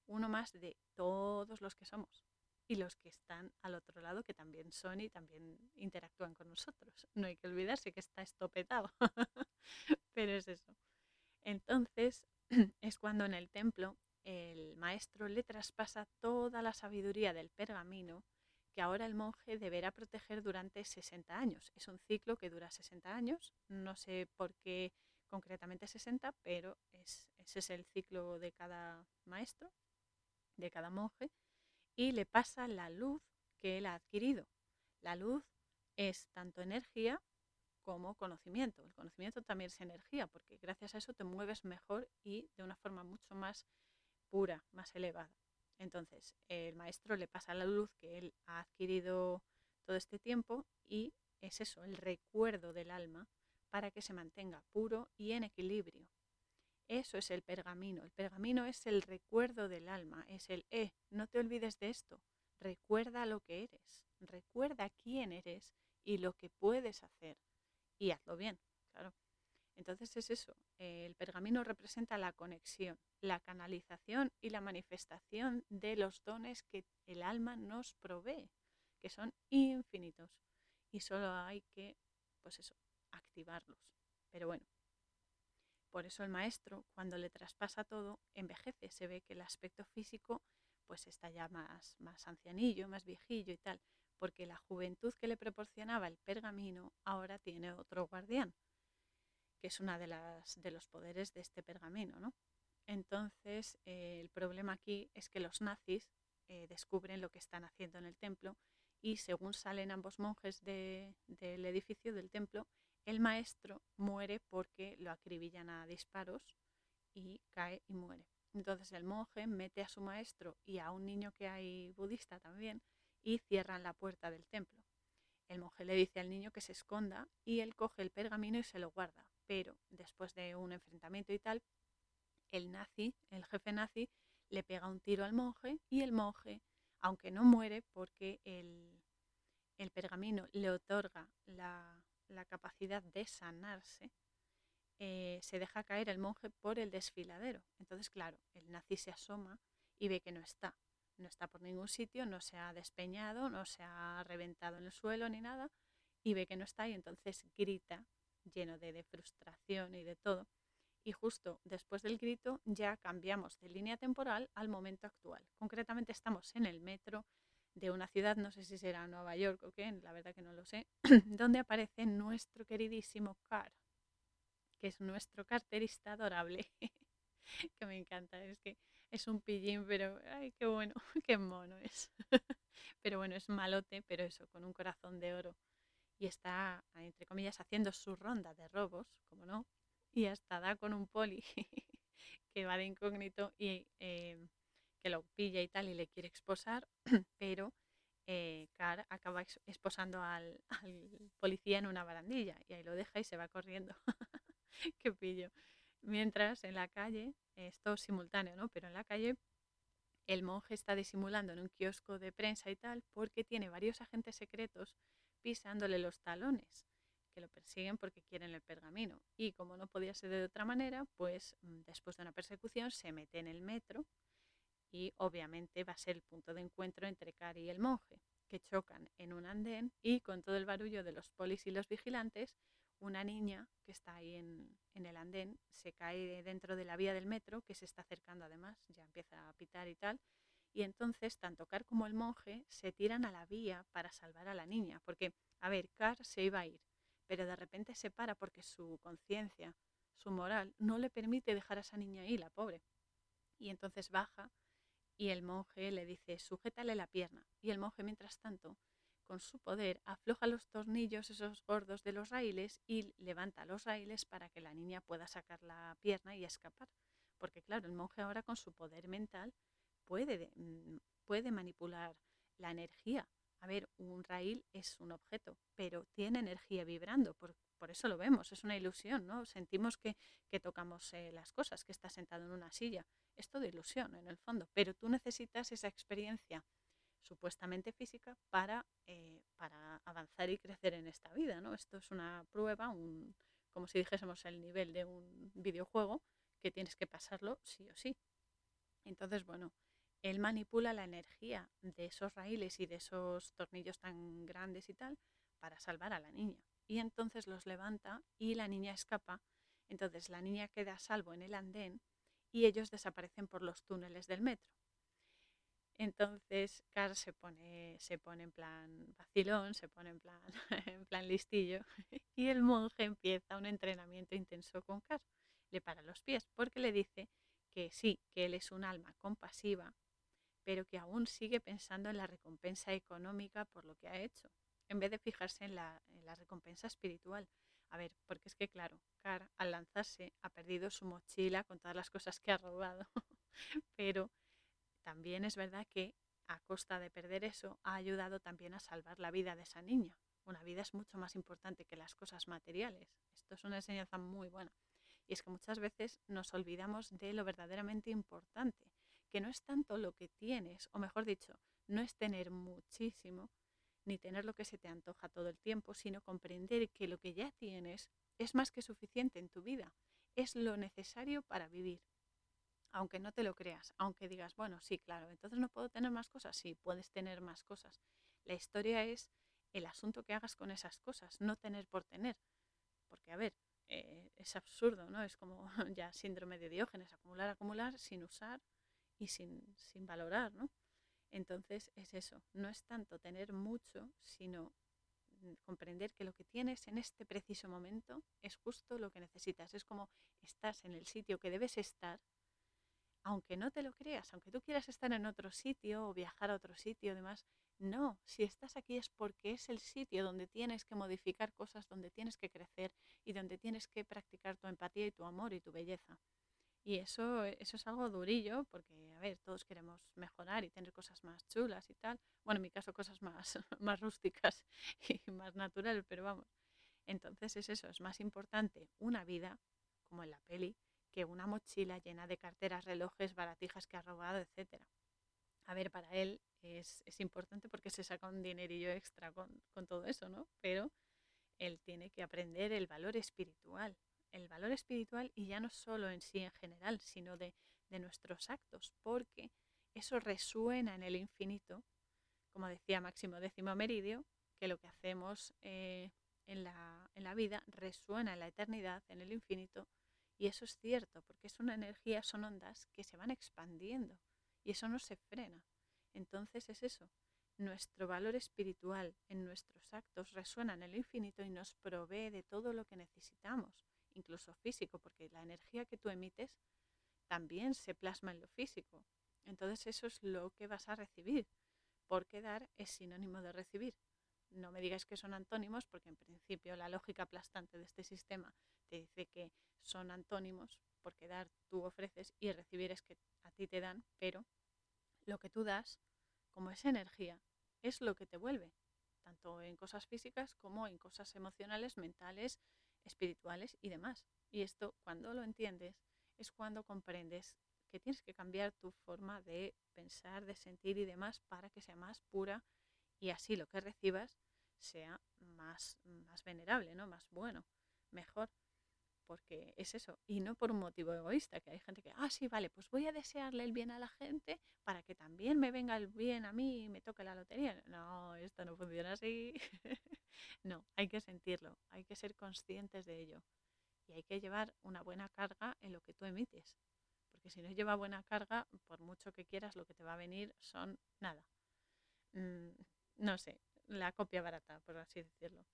uno más de todos los que somos y los que están al otro lado que también son y también interactúan con nosotros. No hay que olvidarse que está estopetado, pero es eso. Entonces es cuando en el templo el maestro le traspasa toda la sabiduría del pergamino que ahora el monje deberá proteger durante 60 años. Es un ciclo que dura 60 años, no sé por qué concretamente 60, pero ese es el ciclo de cada maestro, de cada monje, y le pasa la luz que él ha adquirido. La luz es tanto energía como conocimiento. El conocimiento también es energía, porque gracias a eso te mueves mejor y de una forma mucho más pura, más elevada. Entonces, el maestro le pasa la luz que él ha adquirido todo este tiempo y es eso, el recuerdo del alma para que se mantenga puro y en equilibrio. Eso es el pergamino. El pergamino es el recuerdo del alma, es el, eh, no te olvides de esto, recuerda lo que eres, recuerda quién eres y lo que puedes hacer y hazlo bien, claro. Entonces es eso, el pergamino representa la conexión, la canalización y la manifestación de los dones que el alma nos provee, que son infinitos. Y solo hay que, pues eso, activarlos. Pero bueno, por eso el maestro, cuando le traspasa todo, envejece, se ve que el aspecto físico pues está ya más, más ancianillo, más viejillo y tal, porque la juventud que le proporcionaba el pergamino ahora tiene otro guardián, que es una de, de los poderes de este pergamino, ¿no? Entonces, eh, el problema aquí es que los nazis eh, descubren lo que están haciendo en el templo y según salen ambos monjes del edificio del templo, el maestro muere porque lo acribillan a disparos y cae y muere. Entonces el monje mete a su maestro y a un niño que hay budista también y cierran la puerta del templo. El monje le dice al niño que se esconda y él coge el pergamino y se lo guarda. Pero después de un enfrentamiento y tal, el nazi, el jefe nazi, le pega un tiro al monje y el monje, aunque no muere porque el, pergamino le otorga la, capacidad de sanarse, eh, se deja caer el monje por el desfiladero. Entonces, claro, el nazi se asoma y ve que no está. No está por ningún sitio, no se ha despeñado, no se ha reventado en el suelo ni nada, y ve que no está y entonces grita, lleno de frustración y de todo, y justo después del grito ya cambiamos de línea temporal al momento actual. Concretamente estamos en el metro de una ciudad, no sé si será Nueva York o qué, la verdad que no lo sé, donde aparece nuestro queridísimo Car, que es nuestro carterista adorable, que me encanta, es que es un pillín, pero ay, qué bueno, qué mono es. pero bueno, es malote, pero eso, con un corazón de oro. Y está, entre comillas, haciendo su ronda de robos, como no, y hasta da con un poli que va de incógnito y eh, que lo pilla y tal y le quiere esposar, pero eh, Car acaba esposando al, al, policía en una barandilla y ahí lo deja y se va corriendo. Qué pillo. Mientras en la calle, esto simultáneo, ¿no? Pero en la calle el monje está disimulando en un kiosco de prensa y tal porque tiene varios agentes secretos pisándole los talones, que lo persiguen porque quieren el pergamino. Y como no podía ser de otra manera, pues mm, después de una persecución se mete en el metro y obviamente va a ser el punto de encuentro entre Cari y el monje, que chocan en un andén y con todo el barullo de los polis y los vigilantes, una niña que está ahí en, el andén se cae dentro de la vía del metro, que se está acercando además, ya empieza a pitar y tal, y entonces tanto Car como el monje se tiran a la vía para salvar a la niña, porque, a ver, Car se iba a ir, pero de repente se para porque su conciencia, su moral, no le permite dejar a esa niña ahí, la pobre. Y entonces baja y el monje le dice, sujétale la pierna. Y el monje, mientras tanto, con su poder, afloja los tornillos esos gordos de los raíles y levanta los raíles para que la niña pueda sacar la pierna y escapar. Porque claro, el monje ahora con su poder mental puede, mm, puede manipular la energía. A ver, un raíl es un objeto, pero tiene energía vibrando, por, por eso lo vemos, es una ilusión, ¿no? Sentimos que, que tocamos eh, las cosas, que está sentado en una silla. Es todo ilusión en el fondo, pero tú necesitas esa experiencia supuestamente física para, eh, para avanzar y crecer en esta vida. ¿no? Esto es una prueba, un, como si dijésemos el nivel de un videojuego, que tienes que pasarlo sí o sí. Entonces, bueno, él manipula la energía de esos raíles y de esos tornillos tan grandes y tal para salvar a la niña. Y entonces los levanta y la niña escapa. Entonces la niña queda a salvo en el andén y ellos desaparecen por los túneles del metro. Entonces Car se pone, se pone en plan vacilón, se pone en plan, en plan listillo y el monje empieza un entrenamiento intenso con Car. Le para los pies porque le dice que sí, que él es un alma compasiva, pero que aún sigue pensando en la recompensa económica por lo que ha hecho, en vez de fijarse en la, en la recompensa espiritual. A ver, porque es que claro, Car al lanzarse ha perdido su mochila con todas las cosas que ha robado, pero también es verdad que a costa de perder eso ha ayudado también a salvar la vida de esa niña. Una vida es mucho más importante que las cosas materiales. Esto es una enseñanza muy buena. Y es que muchas veces nos olvidamos de lo verdaderamente importante, que no es tanto lo que tienes, o mejor dicho, no es tener muchísimo, ni tener lo que se te antoja todo el tiempo, sino comprender que lo que ya tienes es más que suficiente en tu vida, es lo necesario para vivir aunque no te lo creas, aunque digas, bueno, sí, claro, entonces no puedo tener más cosas, sí, puedes tener más cosas. La historia es el asunto que hagas con esas cosas, no tener por tener. Porque, a ver, eh, es absurdo, ¿no? Es como ya síndrome de Diógenes, acumular, acumular sin usar y sin, sin valorar, ¿no? Entonces es eso, no es tanto tener mucho, sino mm, comprender que lo que tienes en este preciso momento es justo lo que necesitas. Es como estás en el sitio que debes estar aunque no te lo creas, aunque tú quieras estar en otro sitio o viajar a otro sitio, demás, no, si estás aquí es porque es el sitio donde tienes que modificar cosas, donde tienes que crecer y donde tienes que practicar tu empatía y tu amor y tu belleza. Y eso, eso es algo durillo, porque, a ver, todos queremos mejorar y tener cosas más chulas y tal. Bueno, en mi caso, cosas más, más rústicas y más naturales, pero vamos. Entonces es eso, es más importante una vida, como en la peli, que una mochila llena de carteras, relojes, baratijas que ha robado, etc. A ver, para él es, importante porque se saca un dinerillo extra con, todo eso, ¿no? Pero él tiene que aprender el valor espiritual, el valor espiritual y ya no solo en sí en general, sino de, nuestros actos, porque eso resuena en el infinito, como decía Máximo Décimo Meridio, que lo que hacemos eh, en, la, en la vida resuena en la eternidad, en el infinito, y eso es cierto, porque es una energía, son ondas que se van expandiendo y eso no se frena. Entonces es eso. Nuestro valor espiritual en nuestros actos resuena en el infinito y nos provee de todo lo que necesitamos, incluso físico, porque la energía que tú emites también se plasma en lo físico. Entonces eso es lo que vas a recibir, porque dar es sinónimo de recibir. no me digáis que son antónimos, porque en principio la lógica aplastante de este sistema te dice que son antónimos, porque dar tú ofreces y recibir es que a ti te dan, pero lo que tú das, como es energía, es lo que te vuelve, tanto en cosas físicas como en cosas emocionales, mentales, espirituales y demás. Y esto, cuando lo entiendes, es cuando comprendes que tienes que cambiar tu forma de pensar, de sentir y demás para que sea más pura y así lo que recibas sea más, más venerable, ¿no? Más bueno, mejor. Porque es eso, y no por un motivo egoísta, que hay gente que, ah, sí, vale, pues voy a desearle el bien a la gente para que también me venga el bien a mí y me toque la lotería. No, esto no funciona así. no, hay que sentirlo, hay que ser conscientes de ello. Y hay que llevar una buena carga en lo que tú emites. Porque si no lleva buena carga, por mucho que quieras, lo que te va a venir son nada. Mm, no sé, la copia barata, por así decirlo.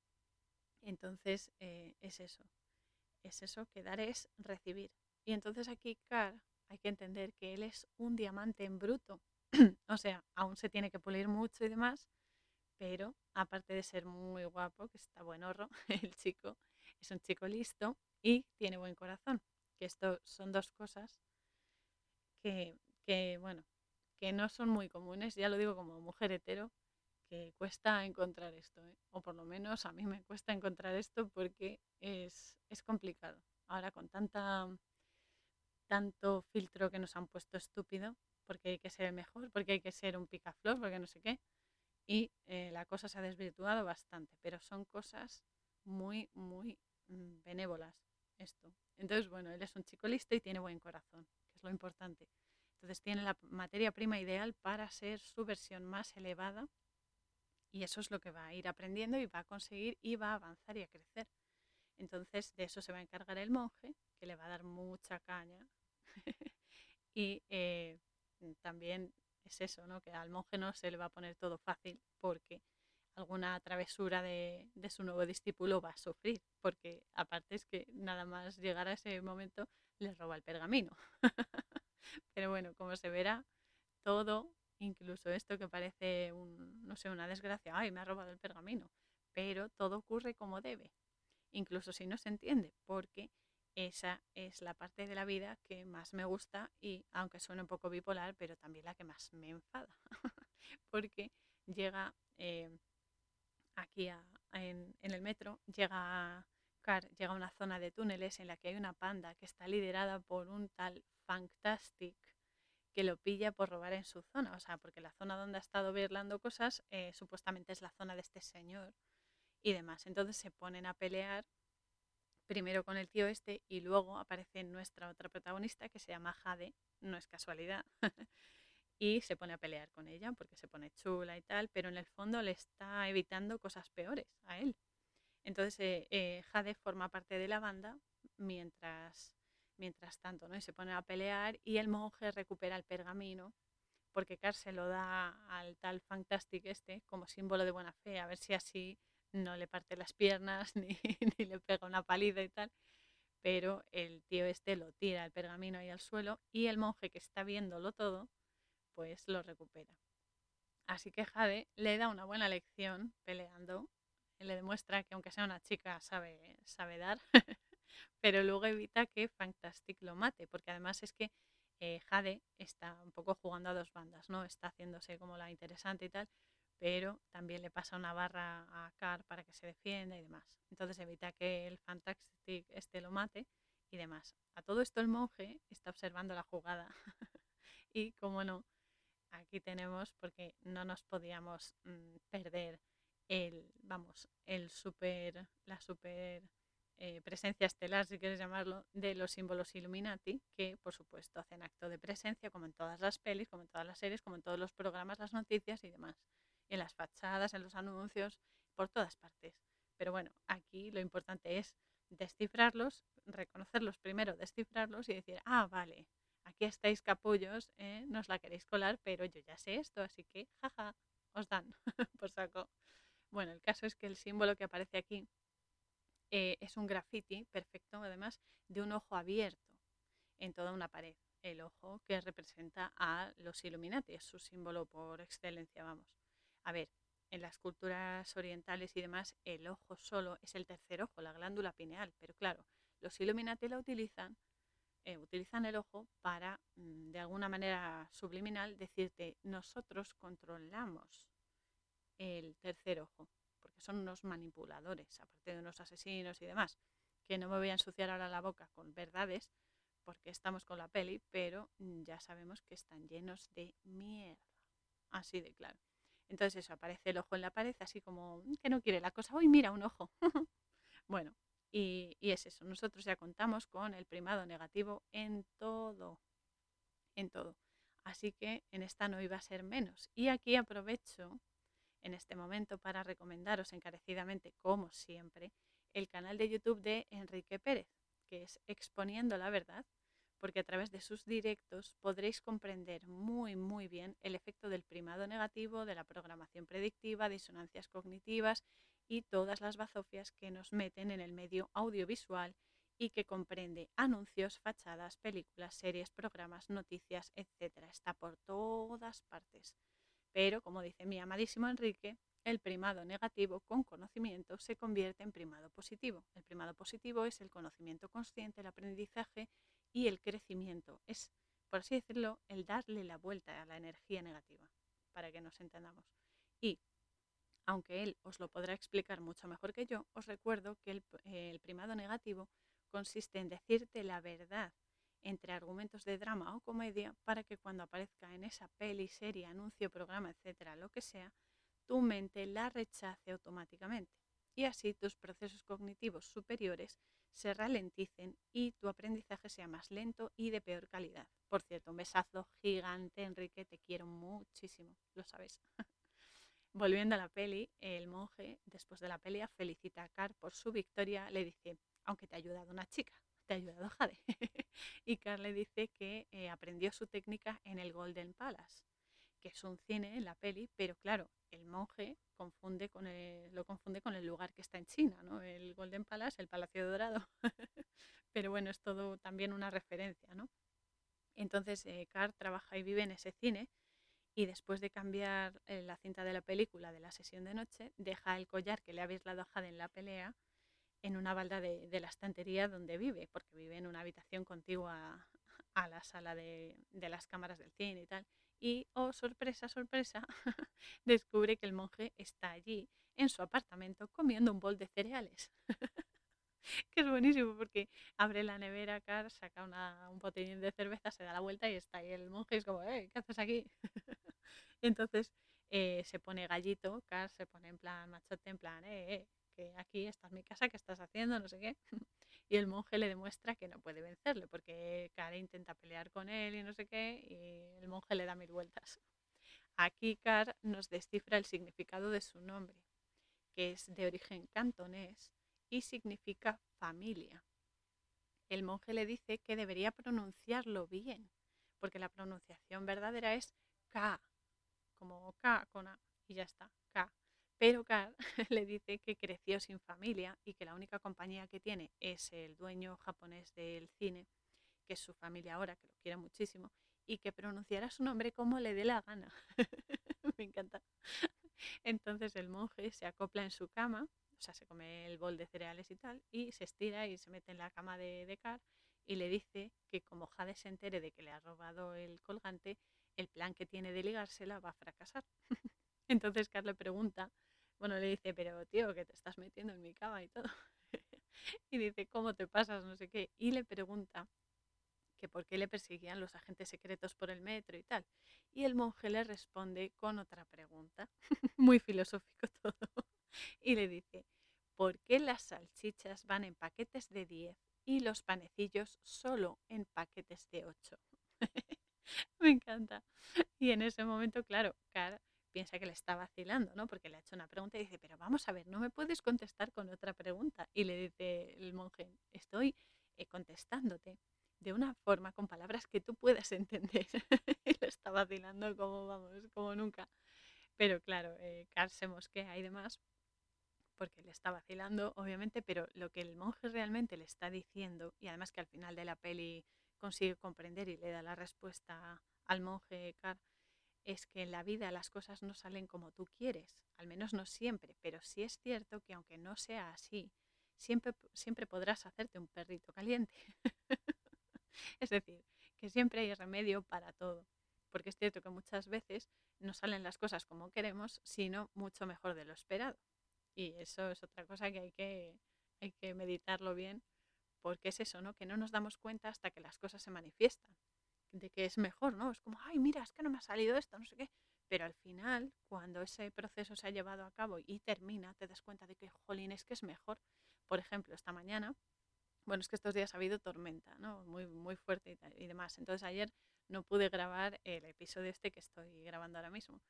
Entonces, eh, es eso. Es eso que dar es recibir. Y entonces aquí Car hay que entender que él es un diamante en bruto. o sea, aún se tiene que pulir mucho y demás, pero aparte de ser muy guapo, que está buen horro, el chico es un chico listo y tiene buen corazón. Que esto son dos cosas que, que bueno, que no son muy comunes, ya lo digo como mujer hetero, que cuesta encontrar esto, ¿eh? o por lo menos a mí me cuesta encontrar esto porque es, es complicado. Ahora con tanta tanto filtro que nos han puesto estúpido, porque hay que ser mejor, porque hay que ser un picaflor, porque no sé qué, y eh, la cosa se ha desvirtuado bastante, pero son cosas muy, muy mm, benévolas esto. Entonces, bueno, él es un chico listo y tiene buen corazón, que es lo importante. Entonces tiene la materia prima ideal para ser su versión más elevada y eso es lo que va a ir aprendiendo y va a conseguir y va a avanzar y a crecer. Entonces de eso se va a encargar el monje, que le va a dar mucha caña. y eh, también es eso, ¿no? que al monje no se le va a poner todo fácil porque alguna travesura de, de, su nuevo discípulo va a sufrir, porque aparte es que nada más llegar a ese momento les roba el pergamino. Pero bueno, como se verá, todo incluso esto que parece un, no sé, una desgracia, ay, me ha robado el pergamino, pero todo ocurre como debe, incluso si no se entiende, porque esa es la parte de la vida que más me gusta y aunque suene un poco bipolar, pero también la que más me enfada, porque llega eh, aquí en, en, el metro, llega llega a una zona de túneles en la que hay una panda que está liderada por un tal Fantastic que lo pilla por robar en su zona, o sea, porque la zona donde ha estado birlando cosas eh, supuestamente es la zona de este señor y demás. Entonces se ponen a pelear primero con el tío este y luego aparece nuestra otra protagonista que se llama Jade, no es casualidad, y se pone a pelear con ella porque se pone chula y tal, pero en el fondo le está evitando cosas peores a él. Entonces eh, eh, Jade forma parte de la banda mientras mientras tanto, ¿no? Se pone a pelear y el monje recupera el pergamino porque Car se lo da al tal Fantastic este como símbolo de buena fe, a ver si así no le parte las piernas ni, ni le pega una paliza y tal. Pero el tío este lo tira el pergamino ahí al suelo y el monje que está viéndolo todo, pues lo recupera. Así que Jade le da una buena lección peleando, le demuestra que aunque sea una chica sabe, sabe dar pero luego evita que Fantastic lo mate, porque además es que eh, Jade está un poco jugando a dos bandas, ¿no? Está haciéndose como la interesante y tal, pero también le pasa una barra a Car para que se defienda y demás. Entonces evita que el Fantastic este lo mate y demás. A todo esto el monje está observando la jugada y como no, aquí tenemos porque no nos podíamos mm, perder el, vamos, el super, la super eh, presencia estelar, si quieres llamarlo, de los símbolos Illuminati, que por supuesto hacen acto de presencia, como en todas las pelis, como en todas las series, como en todos los programas, las noticias y demás. En las fachadas, en los anuncios, por todas partes. Pero bueno, aquí lo importante es descifrarlos, reconocerlos primero, descifrarlos y decir, ah, vale, aquí estáis capullos, ¿eh? no os la queréis colar, pero yo ya sé esto, así que, jaja, os dan por saco. Bueno, el caso es que el símbolo que aparece aquí eh, es un graffiti perfecto, además, de un ojo abierto en toda una pared. El ojo que representa a los Illuminati, es su símbolo por excelencia, vamos. A ver, en las culturas orientales y demás, el ojo solo es el tercer ojo, la glándula pineal. Pero claro, los Illuminati la utilizan, eh, utilizan el ojo para, mm, de alguna manera subliminal, decirte, nosotros controlamos el tercer ojo, porque son unos manipuladores, aparte de unos asesinos y demás, que no me voy a ensuciar ahora la boca con verdades, porque estamos con la peli, pero mm, ya sabemos que están llenos de mierda, así de claro. Entonces eso, aparece el ojo en la pared, así como mm, que no quiere la cosa. Uy, mira, un ojo. bueno, y, y, es eso. Nosotros ya contamos con el primado negativo en todo. En todo. Así que en esta no iba a ser menos. Y aquí aprovecho en este momento para recomendaros encarecidamente, como siempre, el canal de YouTube de Enrique Pérez, que es Exponiendo la Verdad, porque a través de sus directos podréis comprender muy, muy bien el efecto del primado negativo, de la programación predictiva, disonancias cognitivas y todas las bazofias que nos meten en el medio audiovisual y que comprende anuncios, fachadas, películas, series, programas, noticias, etc. Está por todas partes. Pero, como dice mi amadísimo Enrique, el primado negativo con conocimiento se convierte en primado positivo. El primado positivo es el conocimiento consciente, el aprendizaje y el crecimiento. Es, por así decirlo, el darle la vuelta a la energía negativa, para que nos entendamos. Y, aunque él os lo podrá explicar mucho mejor que yo, os recuerdo que el, el primado negativo consiste en decirte la verdad entre argumentos de drama o comedia para que cuando aparezca en esa peli, serie, anuncio, programa, etcétera, lo que sea, tu mente la rechace automáticamente y así tus procesos cognitivos superiores se ralenticen y tu aprendizaje sea más lento y de peor calidad. Por cierto, un besazo gigante, Enrique, te quiero muchísimo, lo sabes. Volviendo a la peli, el monje, después de la pelea, felicita a Car por su victoria, le dice, aunque te ha ayudado una chica, te ha ayudado Jade. y Car le dice que eh, aprendió su técnica en el Golden Palace, que es un cine en la peli, pero claro, el monje confunde con el, lo confunde con el lugar que está en China, ¿no? El Golden Palace, el Palacio Dorado. Pero bueno, es todo también una referencia, ¿no? Entonces, eh, Carr trabaja y vive en ese cine y después de cambiar eh, la cinta de la película de la sesión de noche, deja el collar que le habéis dado a Jade en la pelea en una balda de, de, la estantería donde vive, porque vive en una habitación contigua a la sala de, de las cámaras del cine y tal y, oh sorpresa, sorpresa, descubre que el monje está allí en su apartamento comiendo un bol de cereales. que es buenísimo porque abre la nevera, Car, saca una, un botellín de cerveza, se da la vuelta y está ahí el monje y es como, ¿qué haces aquí? Entonces eh, se pone gallito, Car se pone en plan machote, en plan, eh, eh, aquí esta es mi casa, ¿qué estás haciendo? No sé qué. y el monje le demuestra que no puede vencerle porque Car intenta pelear con él y no sé qué y el monje le da mil vueltas. Aquí Car nos descifra el significado de su nombre, que es de origen cantonés y significa familia. El monje le dice que debería pronunciarlo bien, porque la pronunciación verdadera es K, como K con A, y ya está, K. Pero Carl le dice que creció sin familia y que la única compañía que tiene es el dueño japonés del cine, que es su familia ahora, que lo quiere muchísimo, y que pronunciará su nombre como le dé la gana. Me encanta. Entonces el monje se acopla en su cama, o sea, se come el bol de cereales y tal, y se estira y se mete en la cama de, de Carl y le dice que como Jade se entere de que le ha robado el colgante, el plan que tiene de ligársela va a fracasar. Entonces Carl le pregunta bueno, le dice, pero tío, que te estás metiendo en mi cama y todo. y dice, ¿cómo te pasas? No sé qué. Y le pregunta que por qué le perseguían los agentes secretos por el metro y tal. Y el monje le responde con otra pregunta, muy filosófico todo. y le dice, ¿por qué las salchichas van en paquetes de 10 y los panecillos solo en paquetes de 8? Me encanta. Y en ese momento, claro, Car piensa que le está vacilando, ¿no? Porque le ha hecho una pregunta y dice, pero vamos a ver, no me puedes contestar con otra pregunta. Y le dice el monje, estoy eh, contestándote de una forma, con palabras que tú puedas entender. y le está vacilando como, vamos, como nunca. Pero claro, eh, Carl se mosquea y demás, porque le está vacilando, obviamente, pero lo que el monje realmente le está diciendo, y además que al final de la peli consigue comprender y le da la respuesta al monje Carl, es que en la vida las cosas no salen como tú quieres, al menos no siempre, pero sí es cierto que aunque no sea así, siempre, siempre podrás hacerte un perrito caliente. es decir, que siempre hay remedio para todo, porque es cierto que muchas veces no salen las cosas como queremos, sino mucho mejor de lo esperado. Y eso es otra cosa que hay que, hay que meditarlo bien, porque es eso, ¿no? Que no nos damos cuenta hasta que las cosas se manifiestan de que es mejor, ¿no? Es como, ay, mira, es que no me ha salido esto, no sé qué. Pero al final, cuando ese proceso se ha llevado a cabo y termina, te das cuenta de que, jolín, es que es mejor. Por ejemplo, esta mañana, bueno, es que estos días ha habido tormenta, ¿no? Muy, muy fuerte y, y demás. Entonces ayer no pude grabar el episodio este que estoy grabando ahora mismo.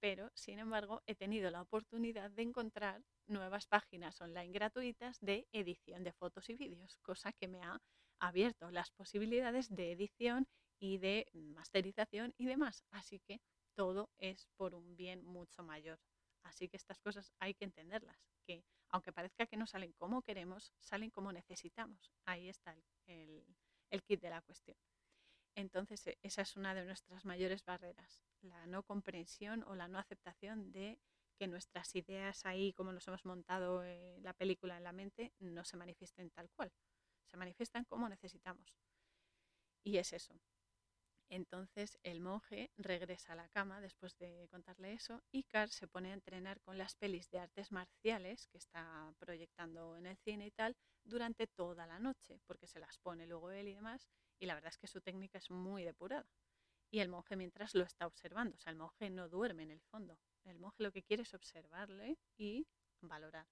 Pero, sin embargo, he tenido la oportunidad de encontrar nuevas páginas online gratuitas de edición de fotos y vídeos, cosa que me ha abierto las posibilidades de edición y de masterización y demás. Así que todo es por un bien mucho mayor. Así que estas cosas hay que entenderlas, que aunque parezca que no salen como queremos, salen como necesitamos. Ahí está el, el, kit de la cuestión. Entonces, e, esa es una de nuestras mayores barreras, la no comprensión o la no aceptación de que nuestras ideas ahí, como nos hemos montado eh, la película en la mente, no se manifiesten tal cual. Se manifiestan como necesitamos. Y es eso, entonces el monje regresa a la cama después de contarle eso y Carl se pone a entrenar con las pelis de artes marciales que está proyectando en el cine y tal durante toda la noche, porque se las pone luego él y demás, y la verdad es que su técnica es muy depurada. Y el monje mientras lo está observando, o sea, el monje no duerme en el fondo, el monje lo que quiere es observarle y valorar.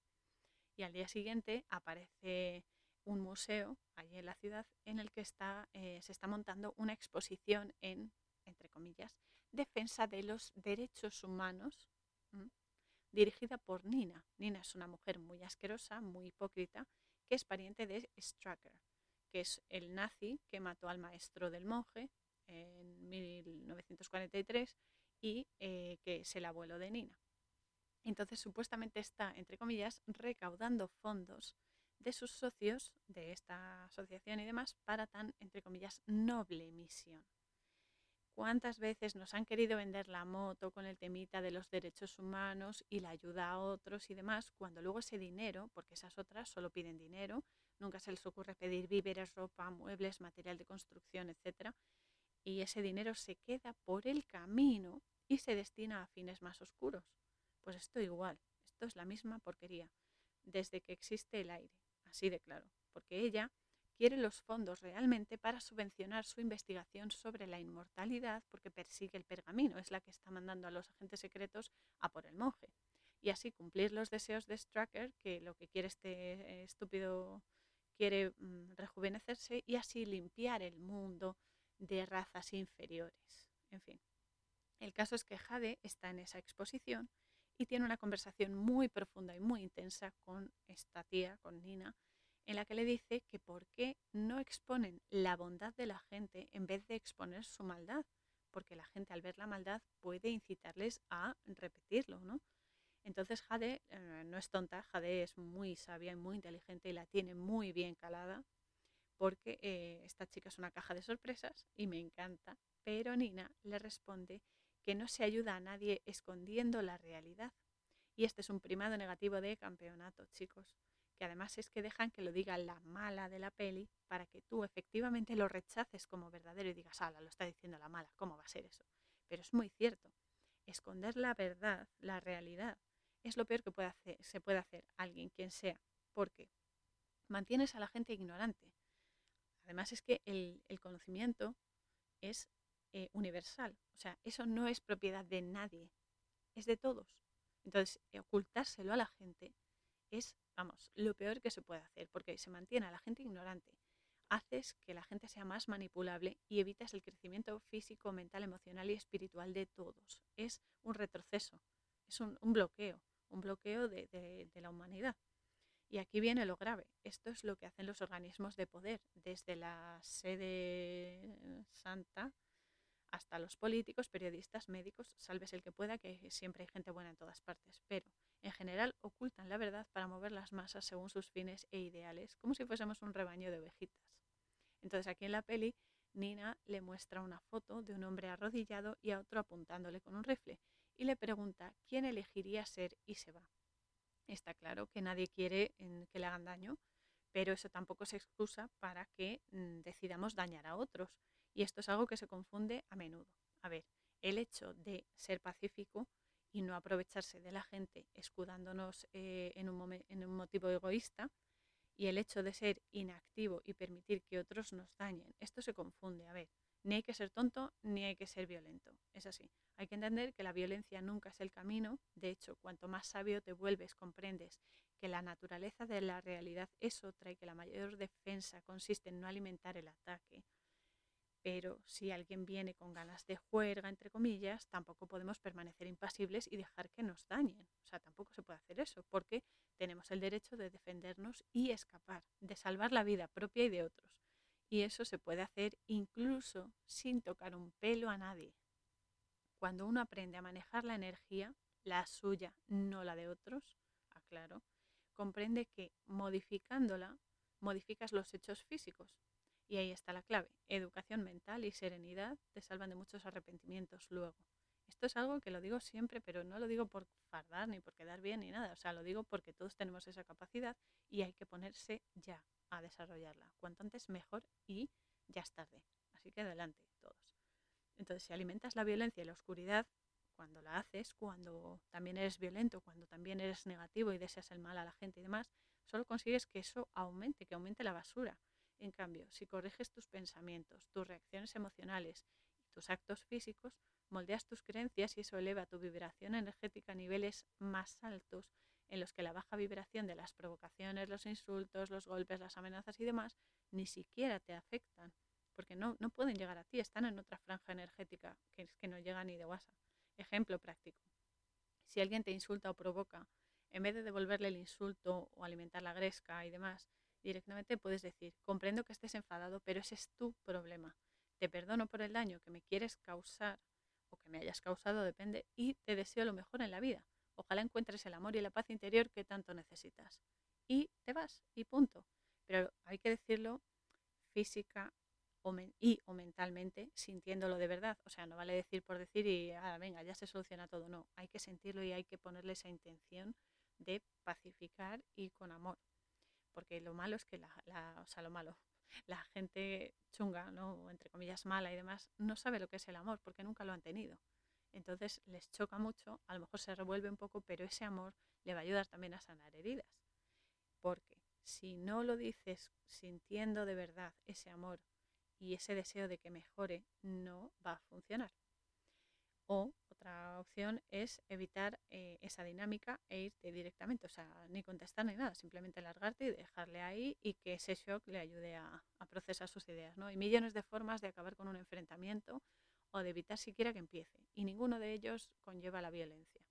Y al día siguiente aparece un museo allí en la ciudad en el que está, eh, se está montando una exposición en, entre comillas, defensa de los derechos humanos, dirigida por Nina. Nina es una mujer muy asquerosa, muy hipócrita, que es pariente de Stracker, que es el nazi que mató al maestro del monje en 1943 y eh, que es el abuelo de Nina. Entonces, supuestamente está, entre comillas, recaudando fondos de sus socios de esta asociación y demás para tan, entre comillas, noble misión. ¿Cuántas veces nos han querido vender la moto con el temita de los derechos humanos y la ayuda a otros y demás, cuando luego ese dinero, porque esas otras solo piden dinero, nunca se les ocurre pedir víveres, ropa, muebles, material de construcción, etc. Y ese dinero se queda por el camino y se destina a fines más oscuros. Pues esto igual, esto es la misma porquería, desde que existe el aire así de claro, porque ella quiere los fondos realmente para subvencionar su investigación sobre la inmortalidad porque persigue el pergamino, es la que está mandando a los agentes secretos a por el monje. Y así cumplir los deseos de Stracker, que lo que quiere este estúpido quiere mm, rejuvenecerse y así limpiar el mundo de razas inferiores. En fin, el caso es que Jade está en esa exposición y tiene una conversación muy profunda y muy intensa con esta tía, con Nina, en la que le dice que por qué no exponen la bondad de la gente en vez de exponer su maldad, porque la gente al ver la maldad puede incitarles a repetirlo, ¿no? Entonces Jade eh, no es tonta, Jade es muy sabia y muy inteligente y la tiene muy bien calada, porque eh, esta chica es una caja de sorpresas y me encanta, pero Nina le responde que no se ayuda a nadie escondiendo la realidad. Y este es un primado negativo de campeonato, chicos, que además es que dejan que lo diga la mala de la peli para que tú efectivamente lo rechaces como verdadero y digas, ala, lo está diciendo la mala, ¿cómo va a ser eso? Pero es muy cierto, esconder la verdad, la realidad, es lo peor que puede hacer, se puede hacer alguien, quien sea, porque mantienes a la gente ignorante. Además es que el, el conocimiento es eh, universal. O sea, eso no es propiedad de nadie, es de todos. Entonces, ocultárselo a la gente es, vamos, lo peor que se puede hacer, porque se mantiene a la gente ignorante. Haces que la gente sea más manipulable y evitas el crecimiento físico, mental, emocional y espiritual de todos. Es un retroceso, es un, bloqueo, un bloqueo de, de la humanidad. Y aquí viene lo grave. Esto es lo que hacen los organismos de poder, desde la sede santa hasta los políticos, periodistas, médicos, salves el que pueda, que siempre hay gente buena en todas partes, pero en general ocultan la verdad para mover las masas según sus fines e ideales, como si fuésemos un rebaño de ovejitas. Entonces aquí en la peli Nina le muestra una foto de un hombre arrodillado y a otro apuntándole con un rifle y le pregunta quién elegiría ser y se va. Está claro que nadie quiere que le hagan daño, pero eso tampoco es excusa para que mm, decidamos dañar a otros. Y esto es algo que se confunde a menudo. A ver, el hecho de ser pacífico y no aprovecharse de la gente escudándonos eh, en, un en un motivo egoísta y el hecho de ser inactivo y permitir que otros nos dañen. Esto se confunde. A ver, ni hay que ser tonto ni hay que ser violento. Es así. Hay que entender que la violencia nunca es el camino. De hecho, cuanto más sabio te vuelves, comprendes que la naturaleza de la realidad es otra y que la mayor defensa consiste en no alimentar el ataque. Pero si alguien viene con ganas de juerga, entre comillas, tampoco podemos permanecer impasibles y dejar que nos dañen. O sea, tampoco se puede hacer eso, porque tenemos el derecho de defendernos y escapar, de salvar la vida propia y de otros. Y eso se puede hacer incluso sin tocar un pelo a nadie. Cuando uno aprende a manejar la energía, la suya, no la de otros, aclaro, comprende que modificándola, modificas los hechos físicos. Y ahí está la clave. Educación mental y serenidad te salvan de muchos arrepentimientos luego. Esto es algo que lo digo siempre, pero no lo digo por fardar ni por quedar bien ni nada. O sea, lo digo porque todos tenemos esa capacidad y hay que ponerse ya a desarrollarla. Cuanto antes mejor y ya es tarde. Así que adelante todos. Entonces, si alimentas la violencia y la oscuridad, cuando la haces, cuando también eres violento, cuando también eres negativo y deseas el mal a la gente y demás, solo consigues que eso aumente, que aumente la basura. En cambio, si corriges tus pensamientos, tus reacciones emocionales y tus actos físicos, moldeas tus creencias y eso eleva tu vibración energética a niveles más altos en los que la baja vibración de las provocaciones, los insultos, los golpes, las amenazas y demás ni siquiera te afectan, porque no, no pueden llegar a ti, están en otra franja energética que es que no llega ni de WhatsApp. Ejemplo práctico. Si alguien te insulta o provoca, en vez de devolverle el insulto o alimentar la gresca y demás, directamente puedes decir, comprendo que estés enfadado, pero ese es tu problema. Te perdono por el daño que me quieres causar o que me hayas causado, depende, y te deseo lo mejor en la vida. Ojalá encuentres el amor y la paz interior que tanto necesitas. Y te vas, y punto. Pero hay que decirlo física o y o mentalmente, sintiéndolo de verdad. O sea, no vale decir por decir y, ah, venga, ya se soluciona todo. No, hay que sentirlo y hay que ponerle esa intención de pacificar y con amor. Porque lo malo es que la, o sea, lo malo, la gente chunga, ¿no? entre comillas mala y demás, no sabe lo que es el amor porque nunca lo han tenido. Entonces les choca mucho, a lo mejor se revuelve un poco, pero ese amor le va a ayudar también a sanar heridas. Porque si no lo dices sintiendo de verdad ese amor y ese deseo de que mejore, no va a funcionar. O otra opción es evitar eh, esa dinámica e irte directamente, o sea, ni contestar ni nada, simplemente largarte y dejarle ahí y que ese shock le ayude a, procesar sus ideas. ¿no? Hay millones de formas de acabar con un enfrentamiento o de evitar siquiera que empiece. Y ninguno de ellos conlleva la violencia.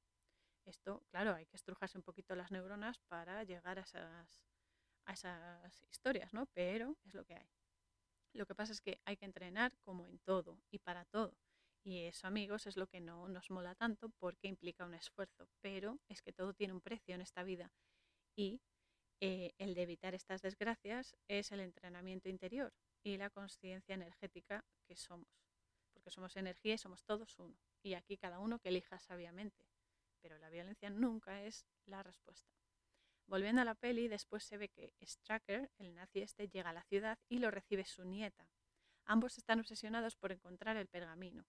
Esto, claro, hay que estrujarse un poquito las neuronas para llegar a esas, a esas historias, ¿no? Pero es lo que hay. Lo que pasa es que hay que entrenar como en todo y para todo. Y eso, amigos, es lo que no nos mola tanto porque implica un esfuerzo. Pero es que todo tiene un precio en esta vida. Y eh, el de evitar estas desgracias es el entrenamiento interior y la conciencia energética que somos porque somos energía y somos todos uno. Y aquí cada uno que elija sabiamente. Pero la violencia nunca es la respuesta. Volviendo a la peli, después se ve que Stracker, el nazi este, llega a la ciudad y lo recibe su nieta. Ambos están obsesionados por encontrar el pergamino.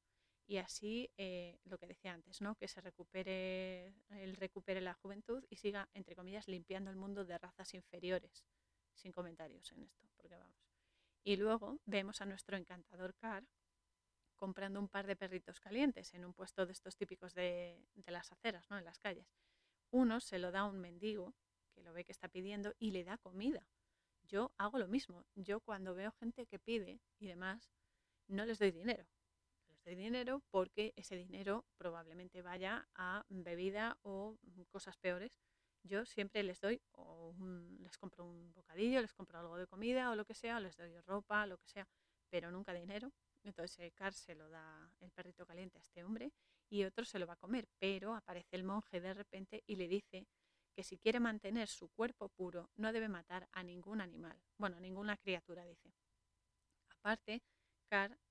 Y así, eh, lo que decía antes, ¿no? que se recupere, él recupere la juventud y siga, entre comillas, limpiando el mundo de razas inferiores. Sin comentarios en esto, porque vamos. Y luego vemos a nuestro encantador Car comprando un par de perritos calientes en un puesto de estos típicos de, las aceras, ¿no? en las calles. Uno se lo da a un mendigo que lo ve que está pidiendo y le da comida. Yo hago lo mismo. Yo cuando veo gente que pide y demás, no les doy dinero. Doy dinero porque ese dinero probablemente vaya a bebida o cosas peores. Yo siempre les doy, o les compro un bocadillo, les compro algo de comida o lo que sea, les doy ropa, lo que sea, pero nunca dinero entonces Car se lo da el perrito caliente a este hombre y otro se lo va a comer, pero aparece el monje de repente y le dice que si quiere mantener su cuerpo puro no debe matar a ningún animal, bueno, a ninguna criatura, dice. Aparte,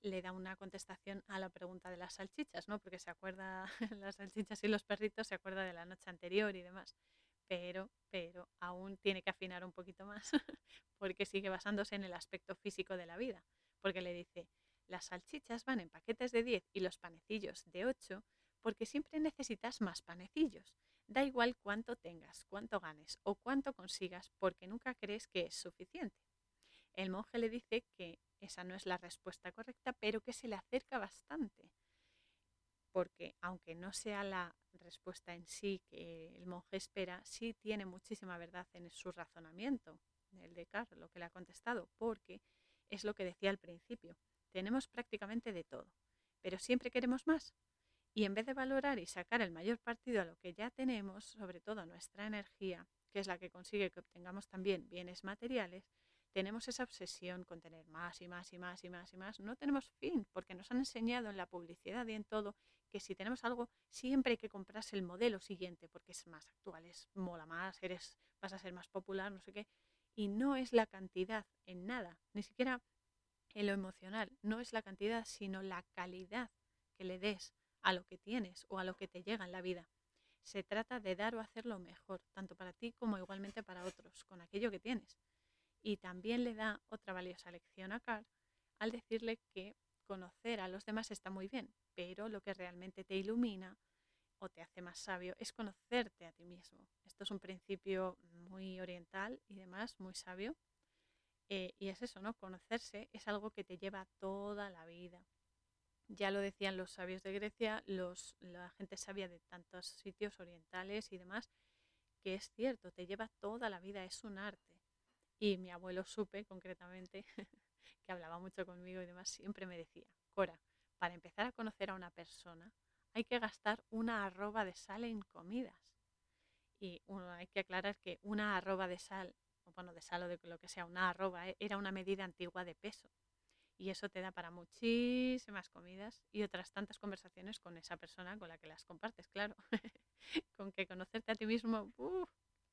Le da una contestación a la pregunta de las salchichas, ¿no? Porque se acuerda, las salchichas y los perritos se acuerda de la noche anterior y demás. Pero, pero aún tiene que afinar un poquito más porque sigue basándose en el aspecto físico de la vida. Porque le dice, las salchichas van en paquetes de 10 y los panecillos de 8 porque siempre necesitas más panecillos. Da igual cuánto tengas, cuánto ganes o cuánto consigas porque nunca crees que es suficiente. El monje le dice que esa no es la respuesta correcta, pero que se le acerca bastante. Porque aunque no sea la respuesta en sí que el monje espera, sí tiene muchísima verdad en su razonamiento, el de Carl, lo que le ha contestado, porque es lo que decía al principio. Tenemos prácticamente de todo, pero siempre queremos más. Y en vez de valorar y sacar el mayor partido a lo que ya tenemos, sobre todo nuestra energía, que es la que consigue que obtengamos también bienes materiales, tenemos esa obsesión con tener más y más y más y más y más. No tenemos fin, porque nos han enseñado en la publicidad y en todo que si tenemos algo, siempre hay que comprarse el modelo siguiente, porque es más actual, es mola más, eres, vas a ser más popular, no sé qué. Y no es la cantidad en nada, ni siquiera en lo emocional, no es la cantidad, sino la calidad que le des a lo que tienes o a lo que te llega en la vida. Se trata de dar o hacer lo mejor, tanto para ti como igualmente para otros, con aquello que tienes. Y también le da otra valiosa lección a Carl al decirle que conocer a los demás está muy bien, pero lo que realmente te ilumina o te hace más sabio es conocerte a ti mismo. Esto es un principio muy oriental y demás, muy sabio. Eh, y es eso, ¿no? Conocerse es algo que te lleva toda la vida. Ya lo decían los sabios de Grecia, los, la gente sabia de tantos sitios orientales y demás, que es cierto, te lleva toda la vida, es un arte. Y mi abuelo supe concretamente, que hablaba mucho conmigo y demás, siempre me decía, Cora, para empezar a conocer a una persona hay que gastar una arroba de sal en comidas. Y uno, hay que aclarar que una arroba de sal, o bueno, de sal o de lo que sea, una arroba eh, era una medida antigua de peso. Y eso te da para muchísimas comidas y otras tantas conversaciones con esa persona con la que las compartes, claro. con que conocerte a ti mismo,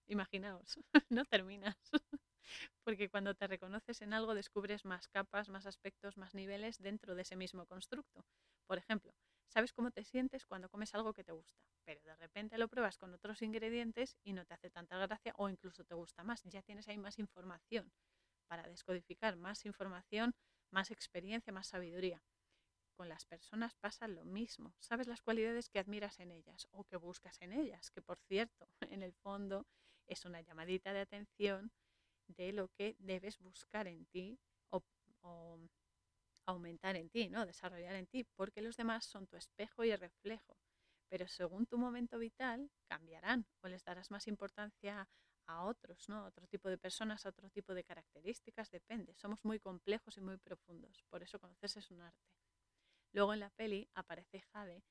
imaginaos, no terminas. Porque cuando te reconoces en algo descubres más capas, más aspectos, más niveles dentro de ese mismo constructo. Por ejemplo, sabes cómo te sientes cuando comes algo que te gusta, pero de repente lo pruebas con otros ingredientes y no te hace tanta gracia o incluso te gusta más. Ya tienes ahí más información para descodificar, más información, más experiencia, más sabiduría. Con las personas pasa lo mismo. Sabes las cualidades que admiras en ellas o que buscas en ellas, que por cierto, en el fondo es una llamadita de atención de lo que debes buscar en ti o, aumentar en ti, ¿no? desarrollar en ti, porque los demás son tu espejo y reflejo. Pero según tu momento vital cambiarán o les darás más importancia a otros, ¿no? otro tipo de personas, a otro tipo de características, depende. Somos muy complejos y muy profundos, por eso conocerse es un arte. Luego en la peli aparece Jade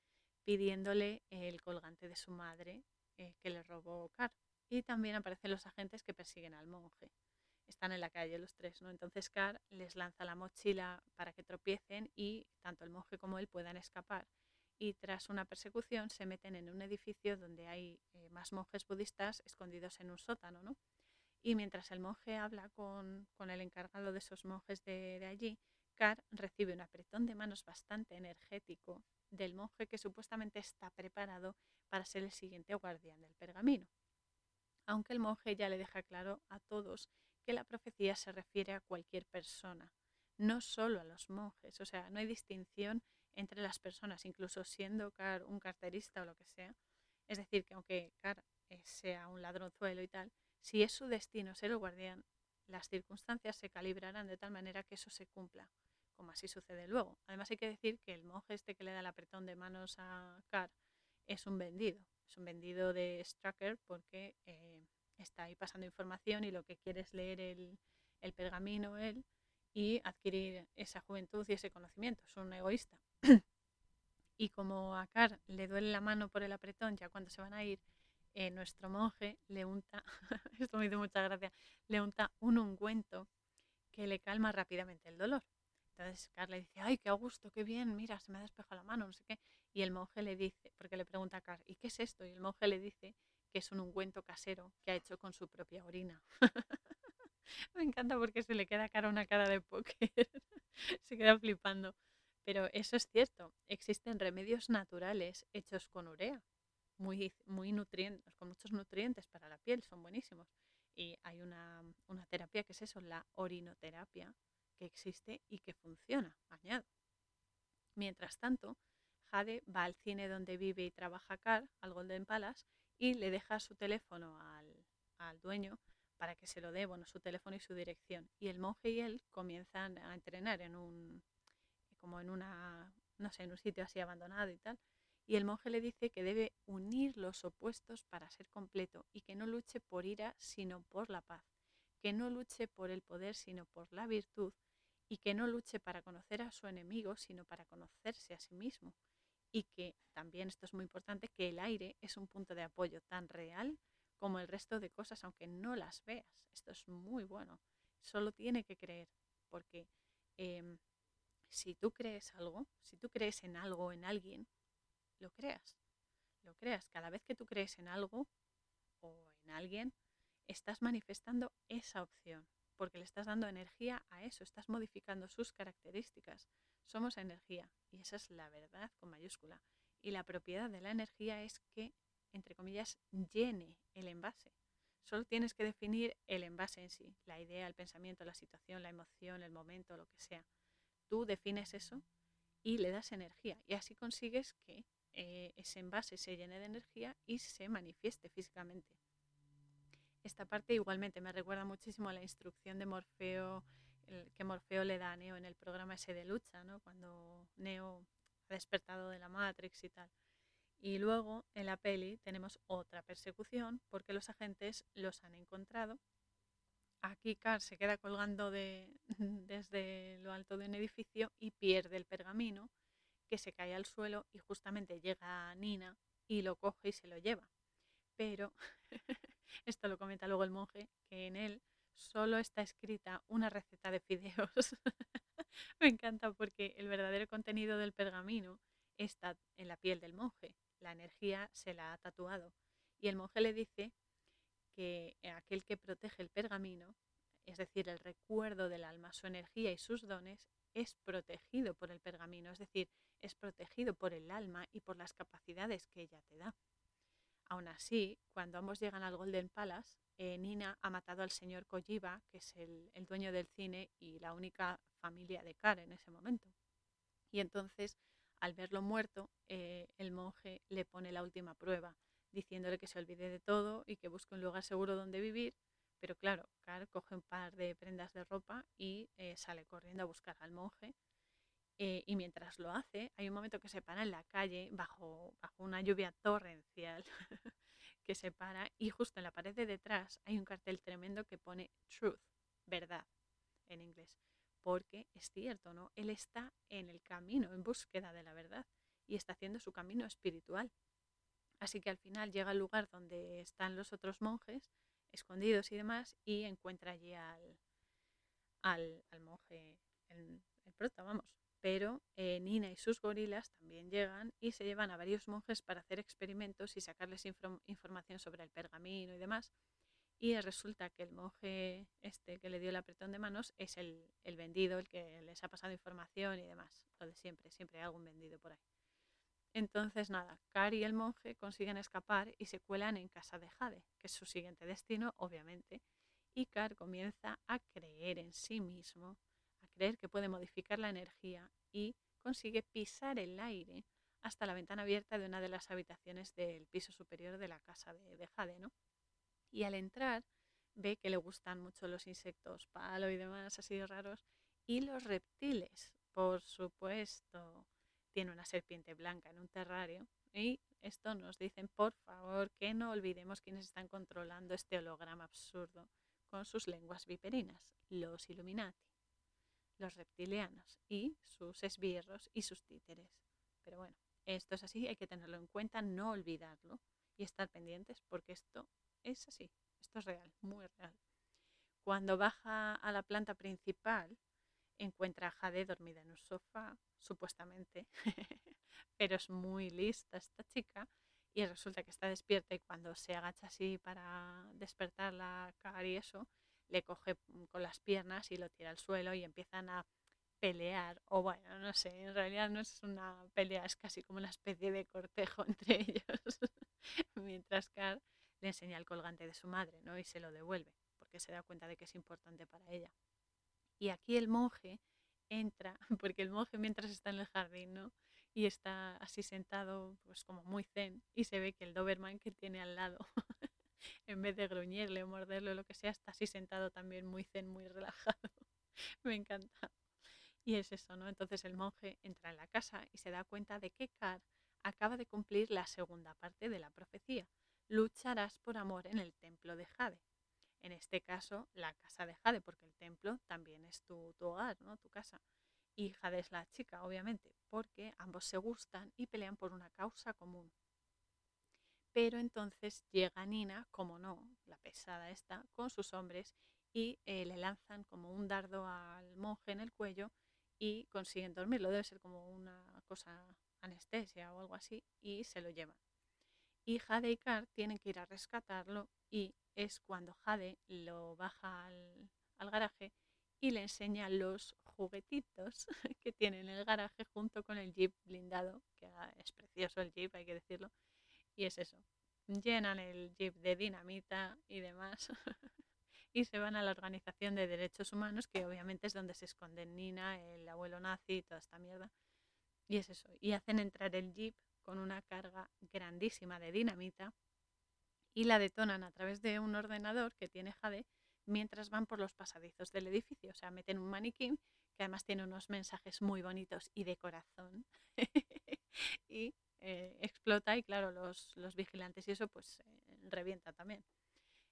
pidiéndole el colgante de su madre eh, que le robó Car. Y también aparecen los agentes que persiguen al monje están en la calle los tres, ¿no? Entonces Car les lanza la mochila para que tropiecen y tanto el monje como él puedan escapar. Y tras una persecución se meten en un edificio donde hay eh, más monjes budistas escondidos en un sótano, ¿no? Y mientras el monje habla con, el encargado de esos monjes de, de allí, Car recibe un apretón de manos bastante energético del monje que supuestamente está preparado para ser el siguiente guardián del pergamino. Aunque el monje ya le deja claro a todos que la profecía se refiere a cualquier persona, no solo a los monjes. O sea, no hay distinción entre las personas, incluso siendo Car un carterista o lo que sea. Es decir, que aunque Car eh, sea un ladronzuelo y tal, si es su destino ser el guardián, las circunstancias se calibrarán de tal manera que eso se cumpla, como así sucede luego. Además hay que decir que el monje este que le da el apretón de manos a Car es un vendido, es un vendido de Stracker porque eh, está ahí pasando información y lo que quiere es leer el, el pergamino él y adquirir esa juventud y ese conocimiento. Es un egoísta. y como a Car le duele la mano por el apretón ya cuando se van a ir, eh, nuestro monje le unta, esto me hizo mucha gracia, le unta un ungüento que le calma rápidamente el dolor. Entonces Car le dice, ay, qué a gusto, qué bien, mira, se me ha despejado la mano, no sé qué. Y el monje le dice, porque le pregunta a Car, ¿y qué es esto? Y el monje le dice que es un ungüento casero que ha hecho con su propia orina. Me encanta porque se le queda cara una cara de póker. se queda flipando. Pero eso es cierto, existen remedios naturales hechos con urea, muy, muy nutrientes, con muchos nutrientes para la piel, son buenísimos. Y hay una, una terapia que es eso, la orinoterapia, que existe y que funciona, añado. Mientras tanto, Jade va al cine donde vive y trabaja Car, al Golden Palace, y le deja su teléfono al, al dueño para que se lo dé, bueno, su teléfono y su dirección. Y el monje y él comienzan a entrenar en un, como en una, no sé, en un sitio así abandonado y tal. Y el monje le dice que debe unir los opuestos para ser completo y que no luche por ira, sino por la paz. Que no luche por el poder, sino por la virtud. Y que no luche para conocer a su enemigo, sino para conocerse a sí mismo. Y que también, esto es muy importante, que el aire es un punto de apoyo tan real como el resto de cosas, aunque no las veas. Esto es muy bueno. Solo tiene que creer, porque em, si tú crees algo, si tú crees en algo, en alguien, lo creas. Lo creas. Cada vez que tú crees en algo o en alguien, estás manifestando esa opción, porque le estás dando energía a eso, estás modificando sus características. Somos energía y esa es la verdad con mayúscula. Y la propiedad de la energía es que entre comillas, llene el envase. Solo tienes que definir el envase en sí, la idea, el pensamiento, la situación, la emoción, el momento, lo que sea. Tú defines eso y le das energía y así consigues que eh, ese envase se llene de energía y se manifieste físicamente. Esta parte igualmente me recuerda muchísimo a la instrucción de Morfeo que Morfeo le da a Neo en el programa ese de lucha, ¿no? cuando Neo ha despertado de la Matrix y tal. Y luego en la peli tenemos otra persecución porque los agentes los han encontrado. Aquí Carl se queda colgando de, desde lo alto de un edificio y pierde el pergamino que se cae al suelo y justamente llega Nina y lo coge y se lo lleva. Pero, esto lo comenta luego el monje, que en él solo está escrita una receta de fideos. Me encanta porque el verdadero contenido del pergamino está en la piel del monje la energía se la ha tatuado. Y el monje le dice que aquel que protege el pergamino, es decir, el recuerdo del alma, su energía y sus dones, es protegido por el pergamino, es decir, es protegido por el alma y por las capacidades que ella te da. Aún así, cuando ambos llegan al Golden Palace, eh, Nina ha matado al señor Kojiba, que es el, dueño del cine y la única familia de Kar en ese momento. Y entonces al verlo muerto, eh, el monje le pone la última prueba, diciéndole que se olvide de todo y que busque un lugar seguro donde vivir. Pero claro, Car coge un par de prendas de ropa y eh, sale corriendo a buscar al monje. Eh, y mientras lo hace, hay un momento que se para en la calle bajo, bajo una lluvia torrencial que se para y justo en la pared de detrás hay un cartel tremendo que pone truth, verdad, en inglés porque es cierto, ¿no? Él está en el camino, en búsqueda de la verdad y está haciendo su camino espiritual. Así que al final llega al lugar donde están los otros monjes, escondidos y demás, y encuentra allí al, al, monje, el, el, prota, vamos. Pero eh, Nina y sus gorilas también llegan y se llevan a varios monjes para hacer experimentos y sacarles información sobre el pergamino y demás. Y resulta que el monje este que le dio el apretón de manos es el, el, vendido, el que les ha pasado información y demás. Lo de siempre, siempre hay algún vendido por ahí. Entonces, nada, Car y el monje consiguen escapar y se cuelan en casa de Jade, que es su siguiente destino, obviamente. Y Car comienza a creer en sí mismo, creer que puede modificar la energía y consigue pisar el aire hasta la ventana abierta de una de las habitaciones del piso superior de la casa de, de Jade, ¿no? y al entrar ve que le gustan mucho los insectos palo y demás así raros y los reptiles, por supuesto. Tiene una serpiente blanca en un terrario y esto nos dicen, por favor, que no olvidemos quiénes están controlando este holograma absurdo con sus lenguas viperinas, los Illuminati, los reptilianos y sus esbirros y sus títeres. Pero bueno, esto es así, hay que tenerlo en cuenta, no olvidarlo y estar pendientes porque esto es así, esto es real, muy real. Cuando baja a la planta principal, encuentra a Jade dormida en un sofá, supuestamente, pero es muy lista esta chica y resulta que está despierta y cuando se agacha así para despertar la cara y eso, le coge con las piernas y lo tira al suelo y empiezan a pelear, o bueno, no sé, en realidad no es una pelea, es casi como una especie de cortejo entre ellos, mientras Car le enseña el colgante de su madre, ¿no? Y se lo devuelve, porque se da cuenta de que es importante para ella. Y aquí el monje entra, porque el monje mientras está en el jardín, ¿no? Y está así sentado, pues como muy zen, y se ve que el Doberman que tiene al lado, en vez de gruñirle o morderle o lo que sea, está así sentado también muy zen, muy relajado. Me encanta. Y es eso, ¿no? Entonces el monje entra en la casa y se da cuenta de que Car acaba de cumplir la segunda parte de la profecía. Lucharás por amor en el templo de Jade. En este caso, la casa de Jade, porque el templo también es tu, tu hogar, ¿no? Tu casa. Y Jade es la chica, obviamente, porque ambos se gustan y pelean por una causa común. Pero entonces llega Nina, como no, la pesada esta, con sus hombres y eh, le lanzan como un dardo al monje en el cuello y consiguen dormirlo. Debe ser como una cosa anestesia o algo así y se lo llevan. Y Jade y Car tienen que ir a rescatarlo y es cuando Jade lo baja al, al garaje y le enseña los juguetitos que tiene en el garaje junto con el jeep blindado, que es precioso el jeep, hay que decirlo. Y es eso, llenan el jeep de dinamita y demás y se van a la Organización de Derechos Humanos, que obviamente es donde se esconden Nina, el abuelo nazi y toda esta mierda. Y es eso. Y hacen entrar el jeep con una carga grandísima de dinamita y la detonan a través de un ordenador que tiene Jade mientras van por los pasadizos del edificio. O sea, meten un maniquí que además tiene unos mensajes muy bonitos y de corazón. y eh, explota y claro, los, los, vigilantes y eso pues eh, revienta también.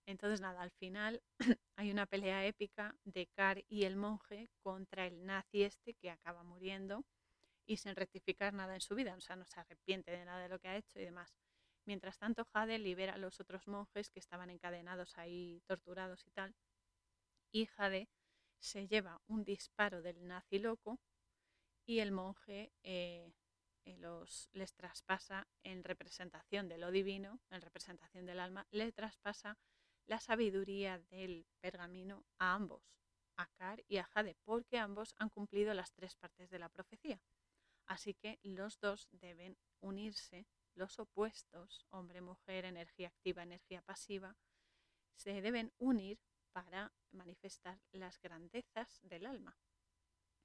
Entonces, nada, al final hay una pelea épica de Car y el monje contra el nazi este que acaba muriendo y sin rectificar nada en su vida, o sea, no se arrepiente de nada de lo que ha hecho y demás. Mientras tanto, Jade libera a los otros monjes que estaban encadenados ahí, torturados y tal, y Jade se lleva un disparo del nazi loco y el monje eh, eh, les traspasa en representación de lo divino, en representación del alma, le traspasa la sabiduría del pergamino a ambos, a Car y a Jade, porque ambos han cumplido las tres partes de la profecía. Así que los dos deben unirse, los opuestos, hombre, mujer, energía activa, energía pasiva, se deben unir para manifestar las grandezas del alma.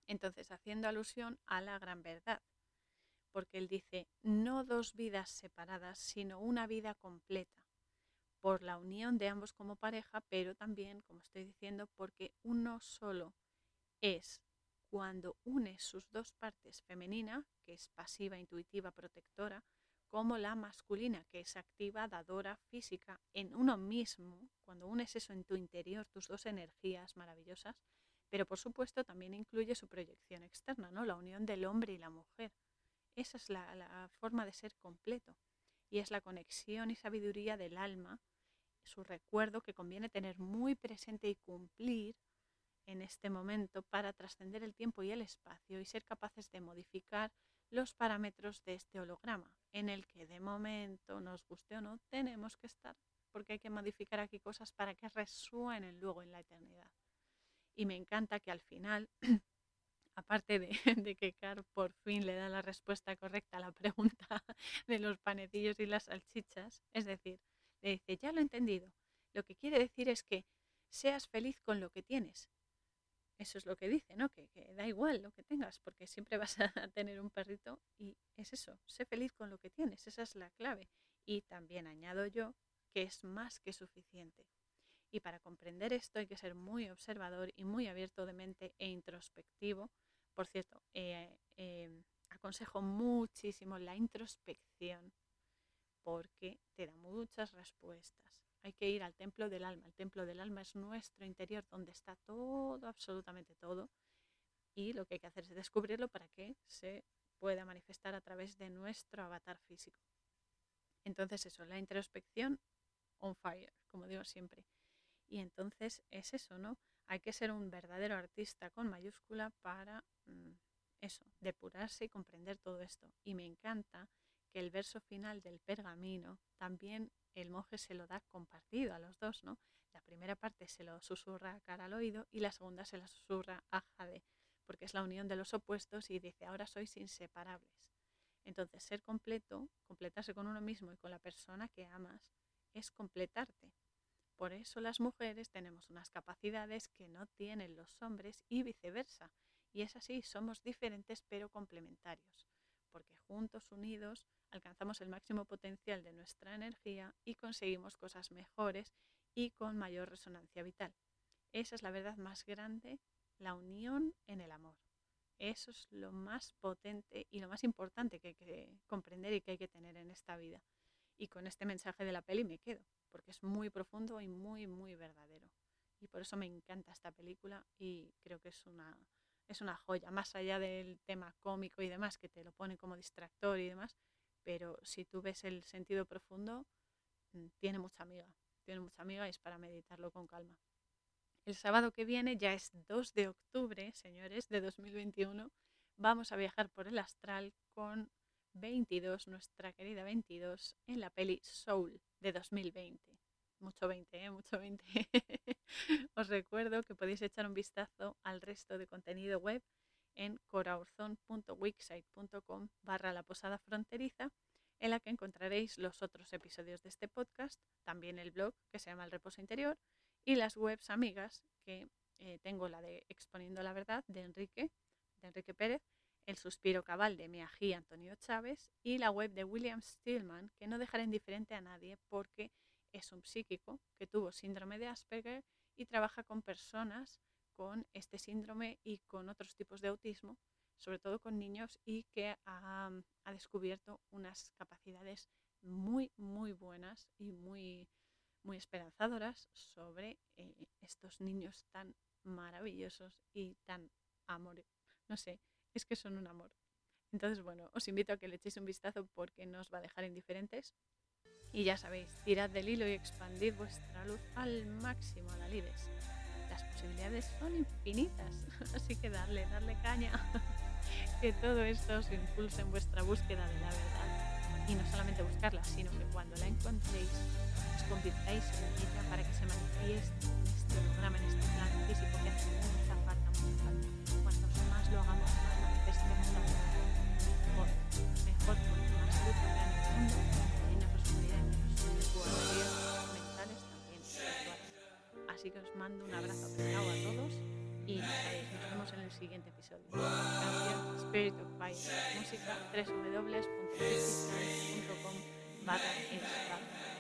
Entonces, haciendo alusión a la gran verdad, porque él dice, no dos vidas separadas, sino una vida completa por la unión de ambos como pareja, pero también, como estoy diciendo, porque uno solo es cuando une sus dos partes femenina, que es pasiva, intuitiva, protectora, como la masculina, que es activa, dadora, física, en uno mismo, cuando unes eso en tu interior, tus dos energías maravillosas, pero por supuesto también incluye su proyección externa, ¿no? la unión del hombre y la mujer. Esa es la, forma de ser completo y es la conexión y sabiduría del alma, su recuerdo que conviene tener muy presente y cumplir en este momento para trascender el tiempo y el espacio y ser capaces de modificar los parámetros de este holograma, en el que de momento, nos guste o no, tenemos que estar, porque hay que modificar aquí cosas para que resuenen luego en la eternidad. Y me encanta que al final aparte de, que Car por fin le da la respuesta correcta a la pregunta de los panecillos y las salchichas, es decir, le dice, ya lo he entendido, lo que quiere decir es que seas feliz con lo que tienes. Eso es lo que dice, ¿no? Que, que da igual lo que tengas, porque siempre vas a tener un perrito y es eso, sé feliz con lo que tienes, esa es la clave. Y también añado yo que es más que suficiente. Y para comprender esto hay que ser muy observador y muy abierto de mente e introspectivo por cierto, eh, em, aconsejo muchísimo la introspección porque te da muchas respuestas. Hay que ir al templo del alma. El templo del alma es nuestro interior donde está todo, absolutamente todo. Y lo que hay que hacer es descubrirlo para que se pueda manifestar a través de nuestro avatar físico. Entonces eso, la introspección on fire, como digo siempre. Y entonces es eso, ¿no? Hay que ser un verdadero artista con mayúscula para mm, eso, depurarse y comprender todo esto. Y me encanta que el verso final del pergamino también el monje se lo da compartido a los dos, ¿no? La primera parte se lo susurra a cara al oído y la segunda se la susurra a Jade, porque es la unión de los opuestos y dice, ahora sois inseparables. Entonces, ser completo, completarse con uno mismo y con la persona que amas, es completarte. Por eso las mujeres tenemos unas capacidades que no tienen los hombres y viceversa. Y es así, somos diferentes pero complementarios, porque juntos, unidos, alcanzamos el máximo potencial de nuestra energía y conseguimos cosas mejores y con mayor resonancia vital. Esa es la verdad más grande, la unión en el amor. Eso es lo más potente y lo más importante que hay que comprender y que hay que tener en esta vida. Y con este mensaje de la peli me quedo, porque es muy profundo y muy, muy verdadero. Y por eso me encanta esta película y creo que es una, es una joya, más allá del tema cómico y demás, que te lo pone como distractor y demás, pero si tú ves el sentido profundo, mm, tiene mucha amiga, tiene mucha amiga y es para meditarlo con calma. El sábado que viene, ya es 2 de octubre, señores, de 2021, vamos a viajar por el astral con 22, nuestra querida 22, en la peli Soul de 2020. Mucho 20, ¿eh? Mucho 20. Os recuerdo que podéis echar un vistazo al resto de contenido web en coraurzon.wixsite.com barra la posada fronteriza, en la que encontraréis los otros episodios de este podcast, también el blog que se llama El Reposo Interior, y las webs amigas que eh, tengo la de Exponiendo la Verdad de Enrique, de Enrique Pérez, El Suspiro Cabal de Miají Antonio Chávez y la web de William Stillman, que no dejará indiferente a nadie porque es un psíquico que tuvo síndrome de Asperger y trabaja con personas con este síndrome y con otros tipos de autismo, sobre todo con niños, y que ha, ha descubierto unas capacidades muy, muy buenas y muy, muy esperanzadoras sobre eh, estos niños tan maravillosos y tan amor. No sé, es que son un amor. Entonces, bueno, os invito a que le echéis un vistazo porque no os va a dejar indiferentes. Y ya sabéis, tirad del hilo y expandid vuestra luz al máximo a la lides las posibilidades son infinitas. Así que darle, darle caña. que todo esto os impulse en vuestra búsqueda de la verdad. Y no solamente buscarla, sino que cuando la encontréis, os convirtáis en ella para que se manifieste en este programa, en este plan físico que hace mucha falta, mucha falta. Más lo hagamos, más manifestemos la. Mejor, mejor, más luz haya en el mundo, menos oscuridad y menos dualidad mentales también espirituales. Así que os mando un abrazo apretado a todos y nos vemos en el siguiente episodio. Canción Spirit of Fire, música www.com barra